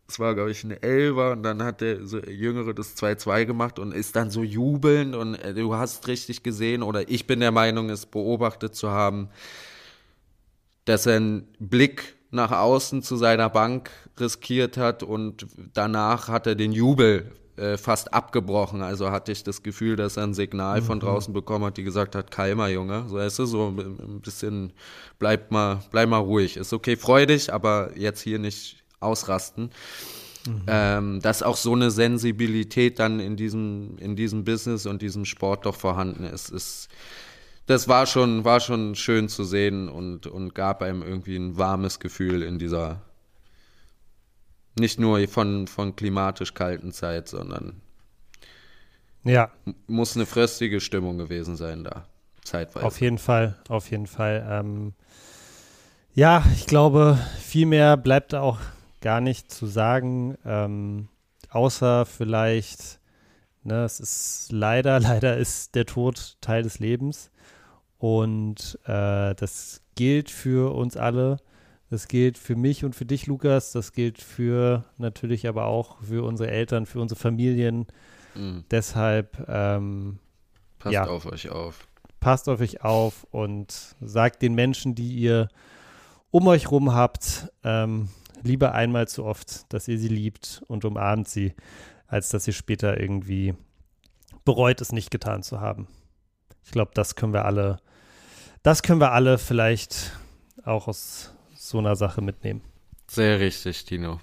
es war, glaube ich, ein Elfer und dann hat der so Jüngere das 2-2 gemacht und ist dann so jubelnd und äh, du hast richtig gesehen oder ich bin der Meinung, es beobachtet zu haben, dass er einen Blick nach außen zu seiner Bank riskiert hat und danach hat er den Jubel äh, fast abgebrochen. Also hatte ich das Gefühl, dass er ein Signal mhm. von draußen bekommen hat, die gesagt hat, Kalmer, Junge, so weißt du, so ein bisschen, bleib mal, bleib mal ruhig. Ist okay, freu dich, aber jetzt hier nicht ausrasten. Mhm. Ähm, dass auch so eine Sensibilität dann in diesem, in diesem Business und diesem Sport doch vorhanden ist, ist das war schon, war schon schön zu sehen und, und gab einem irgendwie ein warmes Gefühl in dieser, Nicht nur von, von klimatisch kalten Zeit, sondern ja. muss eine fröstige Stimmung gewesen sein da, zeitweise. Auf jeden Fall, auf jeden Fall. Ähm, ja, ich glaube, viel mehr bleibt auch gar nicht zu sagen, ähm, außer vielleicht, ne, es ist leider, leider ist der Tod Teil des Lebens und äh, das gilt für uns alle. Das gilt für mich und für dich, Lukas. Das gilt für natürlich aber auch für unsere Eltern, für unsere Familien. Mhm. Deshalb ähm, passt ja, auf euch auf. Passt auf euch auf und sagt den Menschen, die ihr um euch rum habt, ähm, lieber einmal zu oft, dass ihr sie liebt und umarmt sie, als dass ihr später irgendwie bereut, es nicht getan zu haben. Ich glaube, das können wir alle, das können wir alle vielleicht auch aus so einer Sache mitnehmen. Sehr richtig, Tino.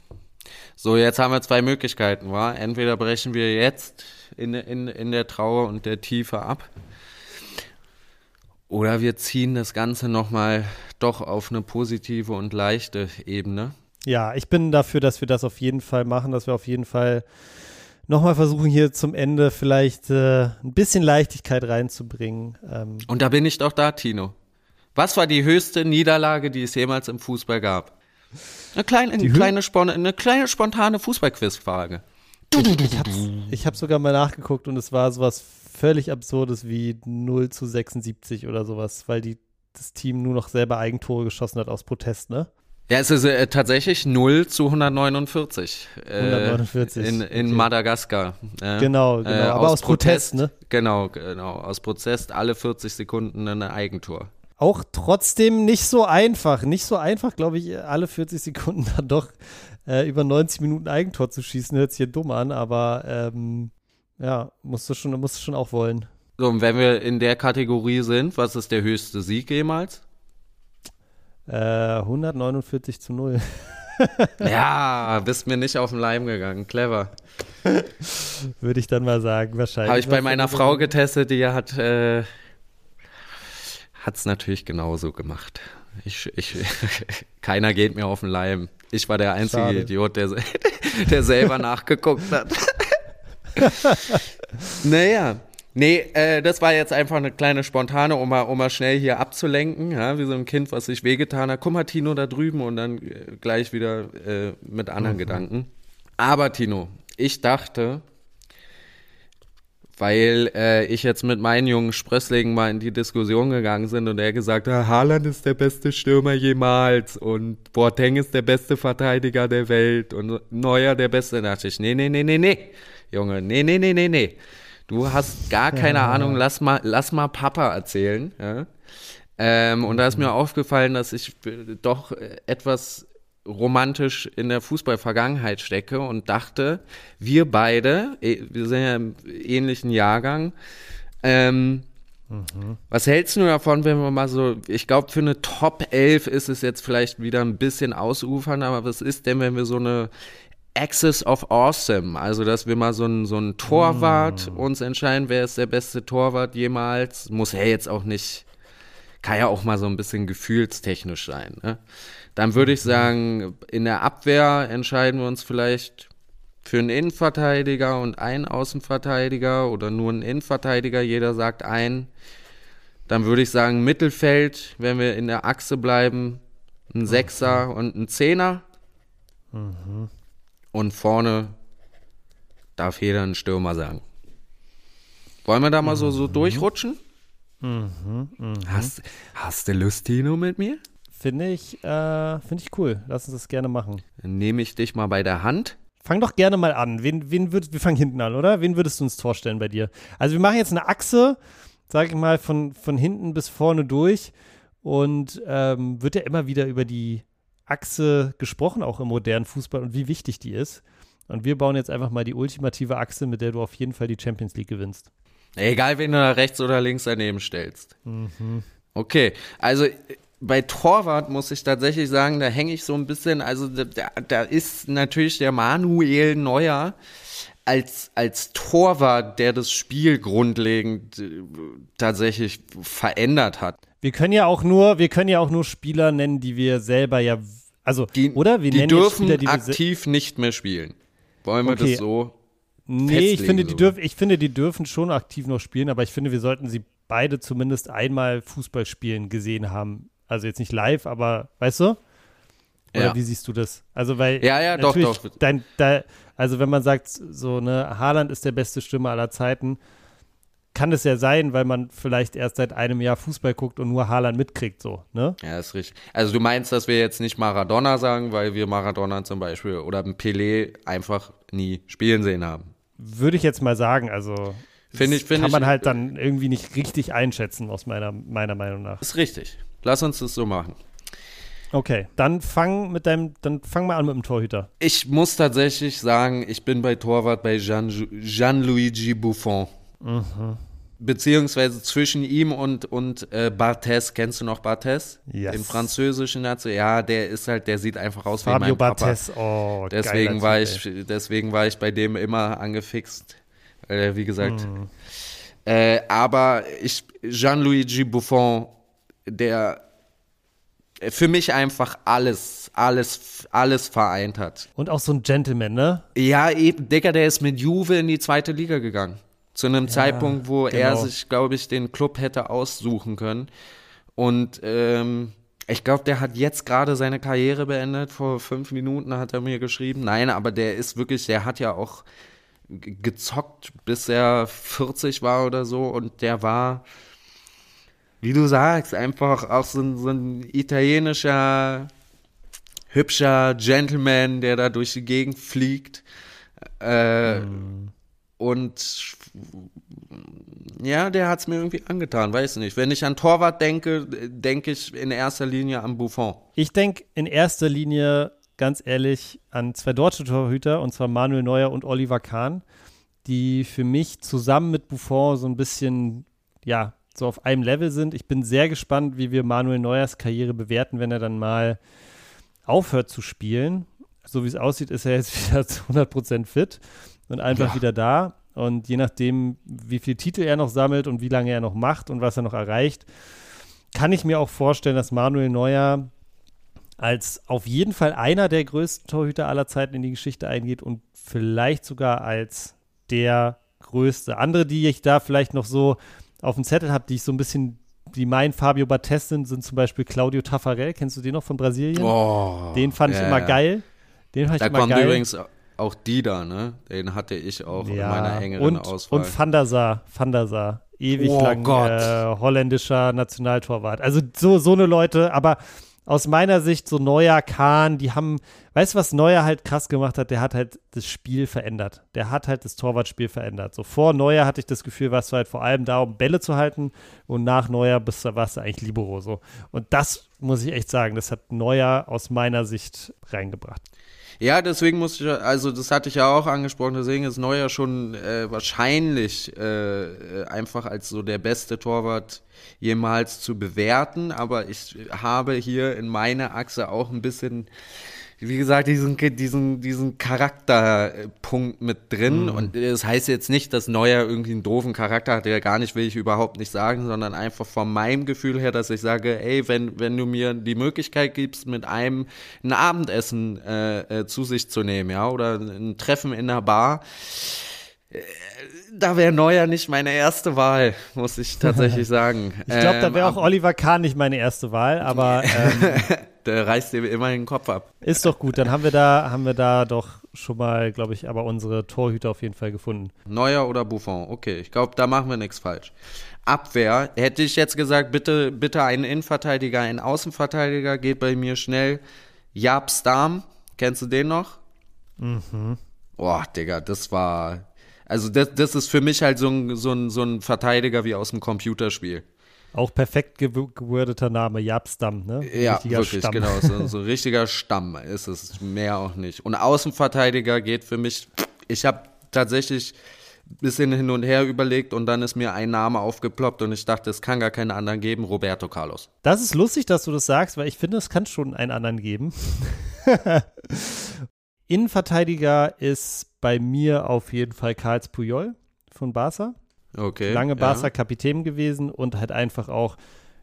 So, jetzt haben wir zwei Möglichkeiten, wa? Entweder brechen wir jetzt in, in, in der Trauer und der Tiefe ab. Oder wir ziehen das Ganze nochmal doch auf eine positive und leichte Ebene. Ja, ich bin dafür, dass wir das auf jeden Fall machen, dass wir auf jeden Fall nochmal versuchen, hier zum Ende vielleicht äh, ein bisschen Leichtigkeit reinzubringen. Ähm. Und da bin ich doch da, Tino. Was war die höchste Niederlage, die es jemals im Fußball gab? Eine kleine, eine kleine, eine kleine spontane Fußballquizfrage. Ich, ich habe hab sogar mal nachgeguckt und es war sowas völlig Absurdes wie 0 zu 76 oder sowas, weil die, das Team nur noch selber Eigentore geschossen hat aus Protest, ne? Ja, es ist äh, tatsächlich 0 zu 149. Äh, 149. In, in okay. Madagaskar. Äh, genau, genau. Aber aus, aus Protest, Protest, ne? Genau, genau. Aus Protest alle 40 Sekunden ein Eigentor auch trotzdem nicht so einfach. Nicht so einfach, glaube ich, alle 40 Sekunden dann doch äh, über 90 Minuten Eigentor zu schießen. Hört sich hier dumm an, aber ähm, ja, musst du, schon, musst du schon auch wollen. So, und wenn wir in der Kategorie sind, was ist der höchste Sieg jemals? Äh, 149 zu 0. ja, bist mir nicht auf den Leim gegangen. Clever. Würde ich dann mal sagen, wahrscheinlich. Habe ich bei meiner Frau getestet, die hat äh, hat es natürlich genauso gemacht. Ich, ich, keiner geht mir auf den Leim. Ich war der einzige Schade. Idiot, der, der selber nachgeguckt hat. naja. Nee, äh, das war jetzt einfach eine kleine spontane, um mal, um mal schnell hier abzulenken, ja, wie so ein Kind, was sich wehgetan hat. Guck mal, Tino, da drüben und dann äh, gleich wieder äh, mit anderen mhm. Gedanken. Aber Tino, ich dachte, weil äh, ich jetzt mit meinen jungen Sprösslingen mal in die Diskussion gegangen bin und er gesagt hat, Haaland ist der beste Stürmer jemals und Boateng ist der beste Verteidiger der Welt und Neuer der beste. Da dachte ich, nee, nee, nee, nee, nee, Junge, nee, nee, nee, nee, nee. Du hast gar keine ja. Ahnung, lass mal, lass mal Papa erzählen. Ja? Ähm, und da ist mir aufgefallen, dass ich doch etwas romantisch in der Fußballvergangenheit stecke und dachte, wir beide, eh, wir sind ja im ähnlichen Jahrgang, ähm, mhm. was hältst du davon, wenn wir mal so, ich glaube, für eine Top 11 ist es jetzt vielleicht wieder ein bisschen ausufern, aber was ist denn, wenn wir so eine Axis of Awesome, also dass wir mal so ein, so ein Torwart mm. uns entscheiden, wer ist der beste Torwart jemals, muss ja jetzt auch nicht, kann ja auch mal so ein bisschen gefühlstechnisch sein, ne? Dann würde ich sagen, in der Abwehr entscheiden wir uns vielleicht für einen Innenverteidiger und einen Außenverteidiger oder nur einen Innenverteidiger, jeder sagt ein. Dann würde ich sagen, Mittelfeld, wenn wir in der Achse bleiben, ein Sechser mhm. und ein Zehner. Mhm. Und vorne darf jeder einen Stürmer sagen. Wollen wir da mal so, so mhm. durchrutschen? Mhm, mh. Hast, hast du Lustino mit mir? Finde ich, äh, find ich cool. Lass uns das gerne machen. Dann nehme ich dich mal bei der Hand. Fang doch gerne mal an. Wen, wen würd, wir fangen hinten an, oder? Wen würdest du uns vorstellen bei dir? Also wir machen jetzt eine Achse, sage ich mal, von, von hinten bis vorne durch. Und ähm, wird ja immer wieder über die Achse gesprochen, auch im modernen Fußball und wie wichtig die ist. Und wir bauen jetzt einfach mal die ultimative Achse, mit der du auf jeden Fall die Champions League gewinnst. Egal, wen du da rechts oder links daneben stellst. Mhm. Okay, also bei Torwart muss ich tatsächlich sagen, da hänge ich so ein bisschen, also da, da ist natürlich der Manuel Neuer als, als Torwart, der das Spiel grundlegend äh, tatsächlich verändert hat. Wir können ja auch nur, wir können ja auch nur Spieler nennen, die wir selber ja Also, Die, oder? Wir die dürfen die aktiv nicht mehr spielen. Wollen wir Okay. das so? Nee, ich finde, die dürf, ich finde, die dürfen schon aktiv noch spielen, aber ich finde, wir sollten sie beide zumindest einmal Fußball spielen gesehen haben. Also jetzt nicht live, aber weißt du? Oder Ja. wie siehst du das? Also, weil Ja, ja, doch, doch. Dein, da, also wenn man sagt, so, ne, Haaland ist der beste Stürmer aller Zeiten, kann es ja sein, weil man vielleicht erst seit einem Jahr Fußball guckt und nur Haaland mitkriegt, so, ne? Ja, ist richtig. Also du meinst, dass wir jetzt nicht Maradona sagen, weil wir Maradona zum Beispiel oder Pelé einfach nie spielen sehen haben. Würde ich jetzt mal sagen, also Finde ich- finde kann man ich- halt dann irgendwie nicht richtig einschätzen, aus meiner, meiner Meinung nach. Ist richtig. Lass uns das so machen. Okay, dann fang mit deinem, dann fang mal an mit dem Torhüter. Ich muss tatsächlich sagen, ich bin bei Torwart bei Gian, Gianluigi Buffon. Beziehungsweise zwischen ihm und, und äh, Barthez. Kennst du noch Barthez? Yes. Den französischen Nazi. Ja, der ist halt, der sieht einfach aus wie Fabio mein Papa. Barthez, oh, Deswegen war Typ, ich, deswegen war ich bei dem immer angefixt. Äh, wie gesagt. Hm. Äh, aber ich, Gianluigi Buffon, der für mich einfach alles, alles, alles vereint hat. Und auch so ein Gentleman, ne? Ja, eben, Digga, der ist mit Juve in die zweite Liga gegangen. Zu einem Zeitpunkt, wo er genau. sich, glaube ich, den Club hätte aussuchen können. Und ähm, ich glaube, der hat jetzt gerade seine Karriere beendet. Vor fünf Minuten hat er mir geschrieben. Nein, aber der ist wirklich, der hat ja auch gezockt, bis er 40 war oder so. Und der war, wie du sagst, einfach auch so ein, so ein italienischer, hübscher Gentleman, der da durch die Gegend fliegt. Äh, Und ja, der hat es mir irgendwie angetan, weiß nicht. Wenn ich an Torwart denke, denke ich in erster Linie an Buffon. Ich denke in erster Linie, ganz ehrlich, an zwei deutsche Torhüter, und zwar Manuel Neuer und Oliver Kahn, die für mich zusammen mit Buffon so ein bisschen, ja, so auf einem Level sind. Ich bin sehr gespannt, wie wir Manuel Neuers Karriere bewerten, wenn er dann mal aufhört zu spielen. So wie es aussieht, ist er jetzt wieder zu 100% fit und einfach Ja. wieder da. Und je nachdem, wie viele Titel er noch sammelt und wie lange er noch macht und was er noch erreicht, kann ich mir auch vorstellen, dass Manuel Neuer als auf jeden Fall einer der größten Torhüter aller Zeiten in die Geschichte eingeht und vielleicht sogar als der größte. Andere, die ich da vielleicht noch so auf dem Zettel habe, die ich so ein bisschen, die mein Fabio Barthez sind, sind zum Beispiel Claudio Taffarel. Kennst du den noch von Brasilien? Oh, den fand ich ja, immer geil. Den fand ich Da immer kommt geil. übrigens auch Dida, ne? Den hatte ich auch in meiner engeren und, Auswahl. Und Van der Sar, Van der Sar. Ewig Oh lang äh, holländischer Nationaltorwart. Also so, so eine Leute, aber aus meiner Sicht so Neuer, Kahn, die haben, weißt du, was Neuer halt krass gemacht hat? Der hat halt das Spiel verändert. Der hat halt das Torwartspiel verändert. So vor Neuer hatte ich das Gefühl, warst du halt vor allem da, um Bälle zu halten und nach Neuer bist du, warst du eigentlich Libero so. Und das muss ich echt sagen, das hat Neuer aus meiner Sicht reingebracht. Ja, deswegen muss ich, also das hatte ich ja auch angesprochen, deswegen ist Neuer schon äh, wahrscheinlich äh, einfach als so der beste Torwart jemals zu bewerten, aber ich habe hier in meiner Achse auch ein bisschen, wie gesagt, diesen, diesen, diesen Charakterpunkt mit drin. Und das heißt jetzt nicht, dass Neuer irgendwie einen doofen Charakter hat, der gar nicht will ich überhaupt nicht sagen, sondern einfach von meinem Gefühl her, dass ich sage, ey, wenn, wenn du mir die Möglichkeit gibst, mit einem ein Abendessen äh, äh, zu sich zu nehmen, ja, oder ein Treffen in einer Bar, äh, da wäre Neuer nicht meine erste Wahl, muss ich tatsächlich sagen. Ich glaube, da Ähm, wäre auch Oliver Kahn nicht meine erste Wahl, aber ähm, Der reißt dir immer den Kopf ab. Ist doch gut, dann haben wir da, haben wir da doch schon mal, glaube ich, aber unsere Torhüter auf jeden Fall gefunden. Neuer oder Buffon? Okay, ich glaube, da machen wir nichts falsch. Abwehr, hätte ich jetzt gesagt, bitte, bitte einen Innenverteidiger, einen Außenverteidiger, geht bei mir schnell. Jaap Stam, kennst du den noch? Mhm. Boah, Digga, das war, also das, das ist für mich halt so ein, so, ein, so ein Verteidiger wie aus dem Computerspiel. Auch perfekt gew gewordeter Name, Jabstam, ne? Ja, Richtiger wirklich, Stamm. genau. So, so ein richtiger Stamm ist es, mehr auch nicht. Und Außenverteidiger geht für mich, ich habe tatsächlich ein bisschen hin und her überlegt und dann ist mir ein Name aufgeploppt und ich dachte, es kann gar keinen anderen geben, Roberto Carlos. Das ist lustig, dass du das sagst, weil ich finde, es kann schon einen anderen geben. Innenverteidiger ist bei mir auf jeden Fall Karls Puyol von Barca. Okay. Lange ja. Barca-Kapitän gewesen und halt einfach auch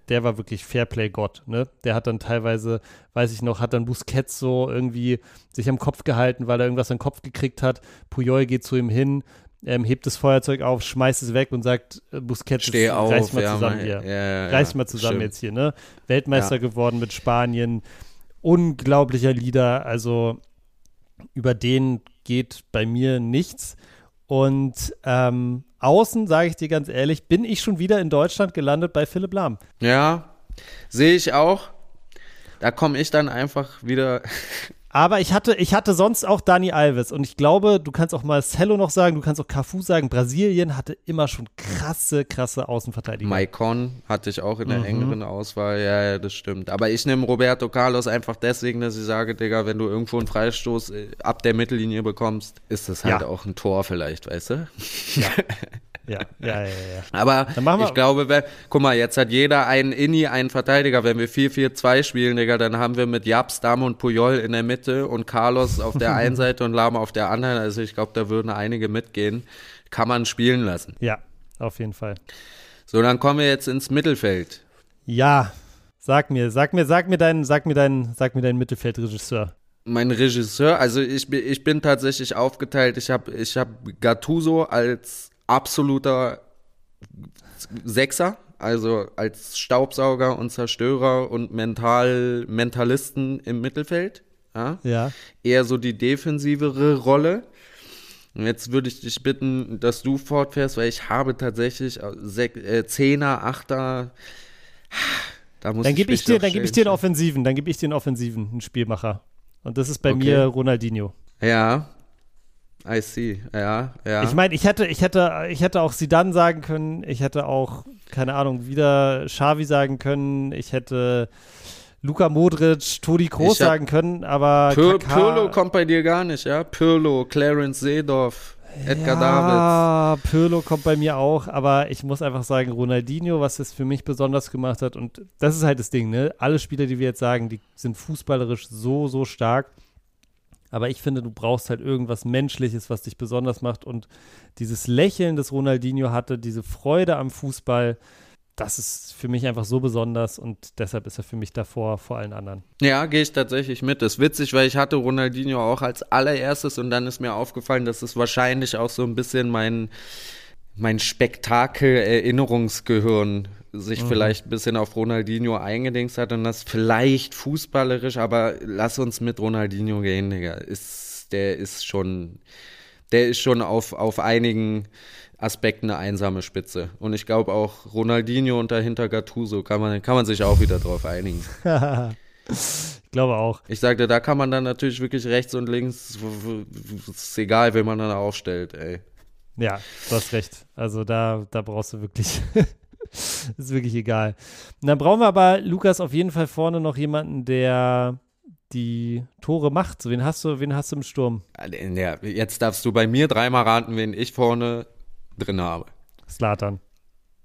der war wirklich Fairplay-Gott, ne? Der hat dann teilweise, weiß ich noch, hat dann Busquets so irgendwie sich am Kopf gehalten, weil er irgendwas am Kopf gekriegt hat. Puyol geht zu ihm hin, ähm, hebt das Feuerzeug auf, schmeißt es weg und sagt, äh, Busquets, Steh auf, reiß mal ja, zusammen hier. ja, ja, reiß mal zusammen stimmt. jetzt hier, ne? Weltmeister geworden mit Spanien. Unglaublicher Leader, also über den geht bei mir nichts. Und ähm, außen, sage ich dir ganz ehrlich, bin ich schon wieder in Deutschland gelandet bei Philipp Lahm. Ja, sehe ich auch. Da komme ich dann einfach wieder. Aber ich hatte, ich hatte sonst auch Dani Alves und ich glaube, du kannst auch Marcelo noch sagen, du kannst auch Cafu sagen, Brasilien hatte immer schon krasse, krasse Außenverteidiger. Maicon hatte ich auch in Mhm. der engeren Auswahl. Ja, ja, das stimmt. Aber ich nehme Roberto Carlos einfach deswegen, dass ich sage, Digga, wenn du irgendwo einen Freistoß äh, ab der Mittellinie bekommst, ist das halt Ja. auch ein Tor vielleicht, weißt du? Ja, ja, ja, ja. Aber machen wir- ich glaube, wenn, guck mal, jetzt hat jeder einen Inni, einen Verteidiger. Wenn wir 4-4-2 spielen, Digga, dann haben wir mit Japs, Dam und Puyol in der Mitte und Carlos auf der einen Seite und Lama auf der anderen. Also ich glaube, da würden einige mitgehen. Kann man spielen lassen. Ja, auf jeden Fall. So, dann kommen wir jetzt ins Mittelfeld. Ja, sag mir, sag mir, sag mir deinen, sag mir deinen, sag mir deinen Mittelfeldregisseur. Mein Regisseur, also ich, bin- ich bin tatsächlich aufgeteilt. Ich habe ich hab Gattuso als absoluter Sechser, also als Staubsauger und Zerstörer und Mental, Mentalisten im Mittelfeld. Ja? Ja. Eher so die defensivere Rolle. Jetzt würde ich dich bitten, dass du fortfährst, weil ich habe tatsächlich äh, Sek äh, Zehner, Achter. Da muss Dann gebe ich dir, dann gebe ich dir einen. Offensiven, dann gebe ich dir einen Offensiven, einen Spielmacher. Und das ist bei Okay. mir Ronaldinho. Ja, I see. Ja, ja. Ich meine, ich hätte, ich hätte, ich hätte auch Sidan sagen können, ich hätte auch, keine Ahnung, wieder Xavi sagen können, ich hätte Luka Modric, Toni Kroos sagen können, aber Pir Kaká- Pirlo kommt bei dir gar nicht, ja? Pirlo, Clarence Seedorf, Edgar Davids. ja, Pirlo kommt bei mir auch, aber ich muss einfach sagen, Ronaldinho, was es für mich besonders gemacht hat, und das ist halt das Ding, ne? Alle Spieler, die wir jetzt sagen, die sind fußballerisch so, so stark. Aber ich finde, du brauchst halt irgendwas Menschliches, was dich besonders macht. Und dieses Lächeln, das Ronaldinho hatte, diese Freude am Fußball, das ist für mich einfach so besonders und deshalb ist er für mich davor vor allen anderen. Ja, gehe ich tatsächlich mit. Das ist witzig, weil ich hatte Ronaldinho auch als allererstes und dann ist mir aufgefallen, dass es wahrscheinlich auch so ein bisschen mein, mein Spektakel-Erinnerungsgehirn sich vielleicht ein bisschen auf Ronaldinho eingedingst hat und das vielleicht fußballerisch, aber lass uns mit Ronaldinho gehen, Digga. Ist, der ist schon, der ist schon auf, auf einigen Aspekten eine einsame Spitze. Und ich glaube auch Ronaldinho und dahinter Gattuso kann man, kann man sich auch wieder drauf einigen. ich glaube auch. Ich sagte, da kann man dann natürlich wirklich rechts und links, ist egal, wen man dann aufstellt, ey. Ja, du hast recht. Also da, da brauchst du wirklich, ist wirklich egal. Und dann brauchen wir aber, Lukas, auf jeden Fall vorne noch jemanden, der die Tore macht. So, wen hast du, wen hast du im Sturm? Ja, jetzt darfst du bei mir dreimal raten, wen ich vorne drin habe. Slatan.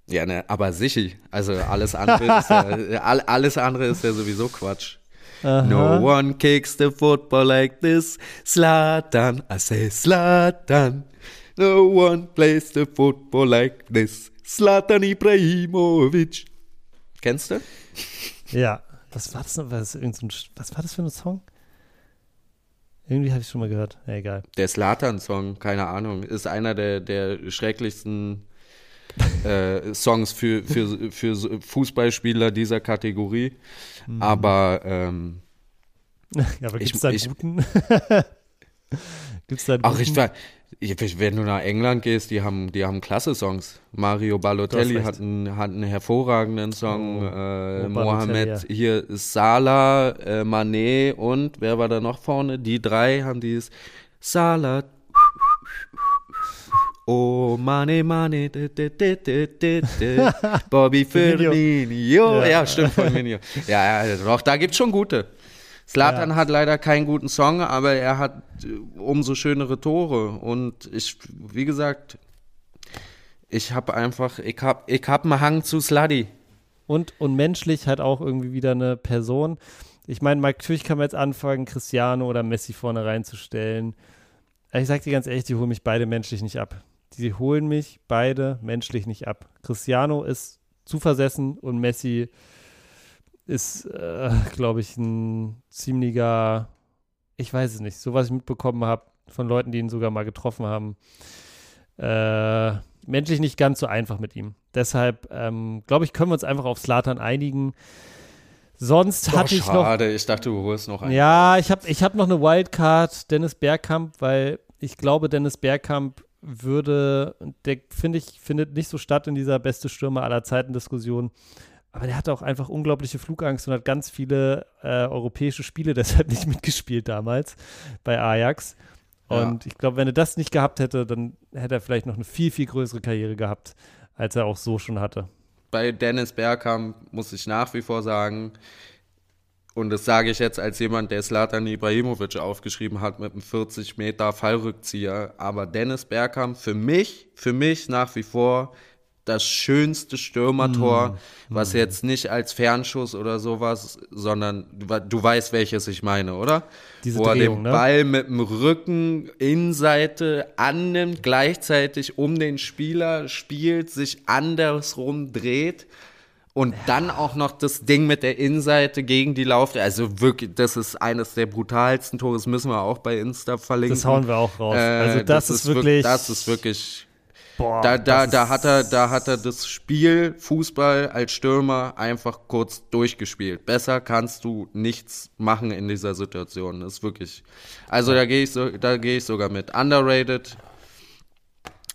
Ja, ne, aber sicher. Also alles andere ist ja, all- alles andere ist ja sowieso Quatsch. No one kicks the football like this. Slatan, I say Slatan. No one plays the football like this. Slatan Ibrahimovic. Kennst du? Ja. Was war das noch? Was, was war das für ein Song? Irgendwie habe ich schon mal gehört. Ja, egal. Der Slatan-Song, keine Ahnung, ist einer der, der schrecklichsten äh, Songs für, für, für Fußballspieler dieser Kategorie. Aber ähm, Ja, aber gibt es da einen ich- guten? gibt es da einen ach, guten? ich, ich, wenn du nach England gehst, die haben, die haben klasse Songs. Mario Balotelli hat einen, hat einen hervorragenden Song. Oh, äh, oh, Mohamed hier Salah, äh, Mané und wer war da noch vorne? Die drei haben dieses Salah. Oh, Mane, Mane, de, de, de. Bobby Firmino. Ja, Ja. stimmt, Firmino. Ja, ja, doch, da gibt's schon gute. Slatan Ja. hat leider keinen guten Song, aber er hat äh, umso schönere Tore. Und ich, wie gesagt, ich habe einfach, ich hab, ich hab einen Hang zu Sluddy. Und, und menschlich halt auch irgendwie wieder eine Person. Ich meine, natürlich kann man jetzt anfangen, Cristiano oder Messi vorne reinzustellen. Aber ich sag dir ganz ehrlich, die holen mich beide menschlich nicht ab. Die holen mich beide menschlich nicht ab. Cristiano ist zu versessen und Messi ist, äh, glaube ich, ein ziemlicher, ich weiß es nicht, so was ich mitbekommen habe von Leuten, die ihn sogar mal getroffen haben. Äh, menschlich nicht ganz so einfach mit ihm. Deshalb, ähm, glaube ich, können wir uns einfach auf Slatan einigen. Sonst Doch, hatte ich schade. noch. Schade, ich dachte, du holst noch einen. Ja, ich habe ich hab noch eine Wildcard, Dennis Bergkamp, weil ich glaube, Dennis Bergkamp würde, der finde ich, findet nicht so statt in dieser beste Stürmer aller Zeiten Diskussion. Aber der hatte auch einfach unglaubliche Flugangst und hat ganz viele äh, europäische Spiele deshalb nicht mitgespielt damals bei Ajax. Und ja. ich glaube, wenn er das nicht gehabt hätte, dann hätte er vielleicht noch eine viel, viel größere Karriere gehabt, als er auch so schon hatte. Bei Dennis Bergkamp muss ich nach wie vor sagen, und das sage ich jetzt als jemand, der Slatan Ibrahimovic aufgeschrieben hat mit einem 40 Meter Fallrückzieher. Aber Dennis Bergkamp für mich, für mich nach wie vor das schönste Stürmertor, mm, was mm. jetzt nicht als Fernschuss oder sowas, sondern du, du weißt, welches ich meine, oder? Diese Wo er Drehung, den ne? Ball mit dem Rücken Innenseite annimmt, gleichzeitig um den Spieler spielt, sich andersrum dreht und ja. dann auch noch das Ding mit der Innenseite gegen die Lauf. Also wirklich, das ist eines der brutalsten Tore. Das müssen wir auch bei Insta verlinken. Das hauen wir auch raus. Äh, also das, das ist wirklich, das ist wirklich Boah, da, da, da, hat er, da hat er das Spiel Fußball als Stürmer einfach kurz durchgespielt. Besser kannst du nichts machen in dieser Situation. Das ist wirklich. Also da gehe ich, so, da geh ich sogar mit. Underrated.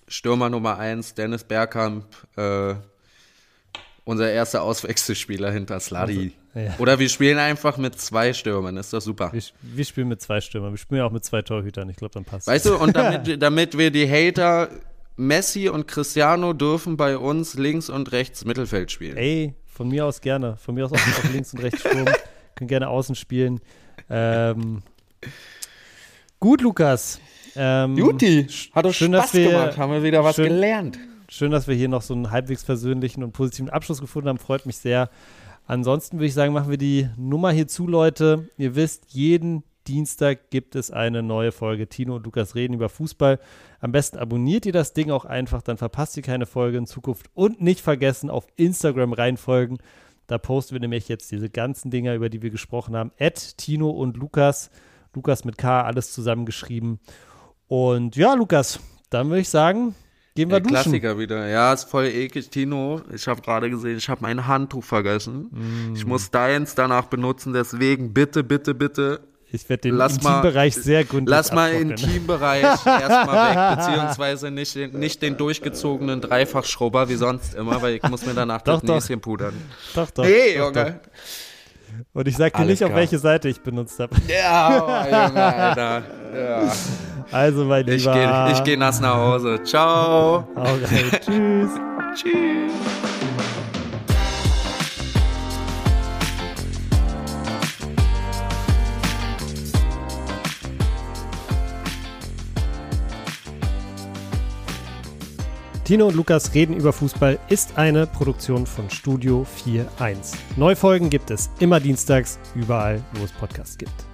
Stürmer Nummer 1, Dennis Bergkamp. Äh, unser erster Auswechselspieler hinter Sladi. Also, ja. Oder wir spielen einfach mit zwei Stürmern, ist doch super. Wir, wir, spielen mit zwei Stürmern, wir spielen ja auch mit zwei Torhütern, ich glaube, dann passt Weißt du, und damit, damit wir die Hater Messi und Cristiano dürfen bei uns links und rechts Mittelfeld spielen. Ey, von mir aus gerne. Von mir aus auch, auch links und rechts Sturm. Können gerne außen spielen. Ähm, gut, Lukas. Ähm, Juti, hat doch schön, Spaß wir, gemacht. Haben wir wieder was schön, gelernt. Schön, dass wir hier noch so einen halbwegs versöhnlichen und positiven Abschluss gefunden haben. Freut mich sehr. Ansonsten würde ich sagen, machen wir die Nummer hier zu, Leute. Ihr wisst, jeden Dienstag gibt es eine neue Folge. Tino und Lukas reden über Fußball. Am besten abonniert ihr das Ding auch einfach, dann verpasst ihr keine Folge in Zukunft. Und nicht vergessen, auf Instagram reinfolgen. Da posten wir nämlich jetzt diese ganzen Dinger, über die wir gesprochen haben. Ed, Tino und Lukas. Lukas mit K, alles zusammengeschrieben. Und ja, Lukas, dann würde ich sagen, gehen wir Der duschen. Klassiker wieder. Ja, ist voll eklig, Tino. Ich habe gerade gesehen, ich habe mein Handtuch vergessen. Mm. Ich muss deins danach benutzen, deswegen bitte, bitte, bitte ich werde den lass Intimbereich mal, sehr gründlich Lass mal den Intimbereich erstmal weg, beziehungsweise nicht, nicht den durchgezogenen Dreifachschrubber wie sonst immer, weil ich muss mir danach doch, das Näschen pudern. Doch, doch. Nee, doch, Junge. Doch. Und ich sag dir nicht, klar. auf welche Seite ich benutzt habe. Ja, oh, Junge, Alter. Ja. Also, mein Lieber. Ich gehe ich geh nass nach Hause. Ciao. Okay, tschüss. tschüss. Tino und Lukas reden über Fußball ist eine Produktion von Studio 4.1. Neufolgen gibt es immer dienstags, überall, wo es Podcasts gibt.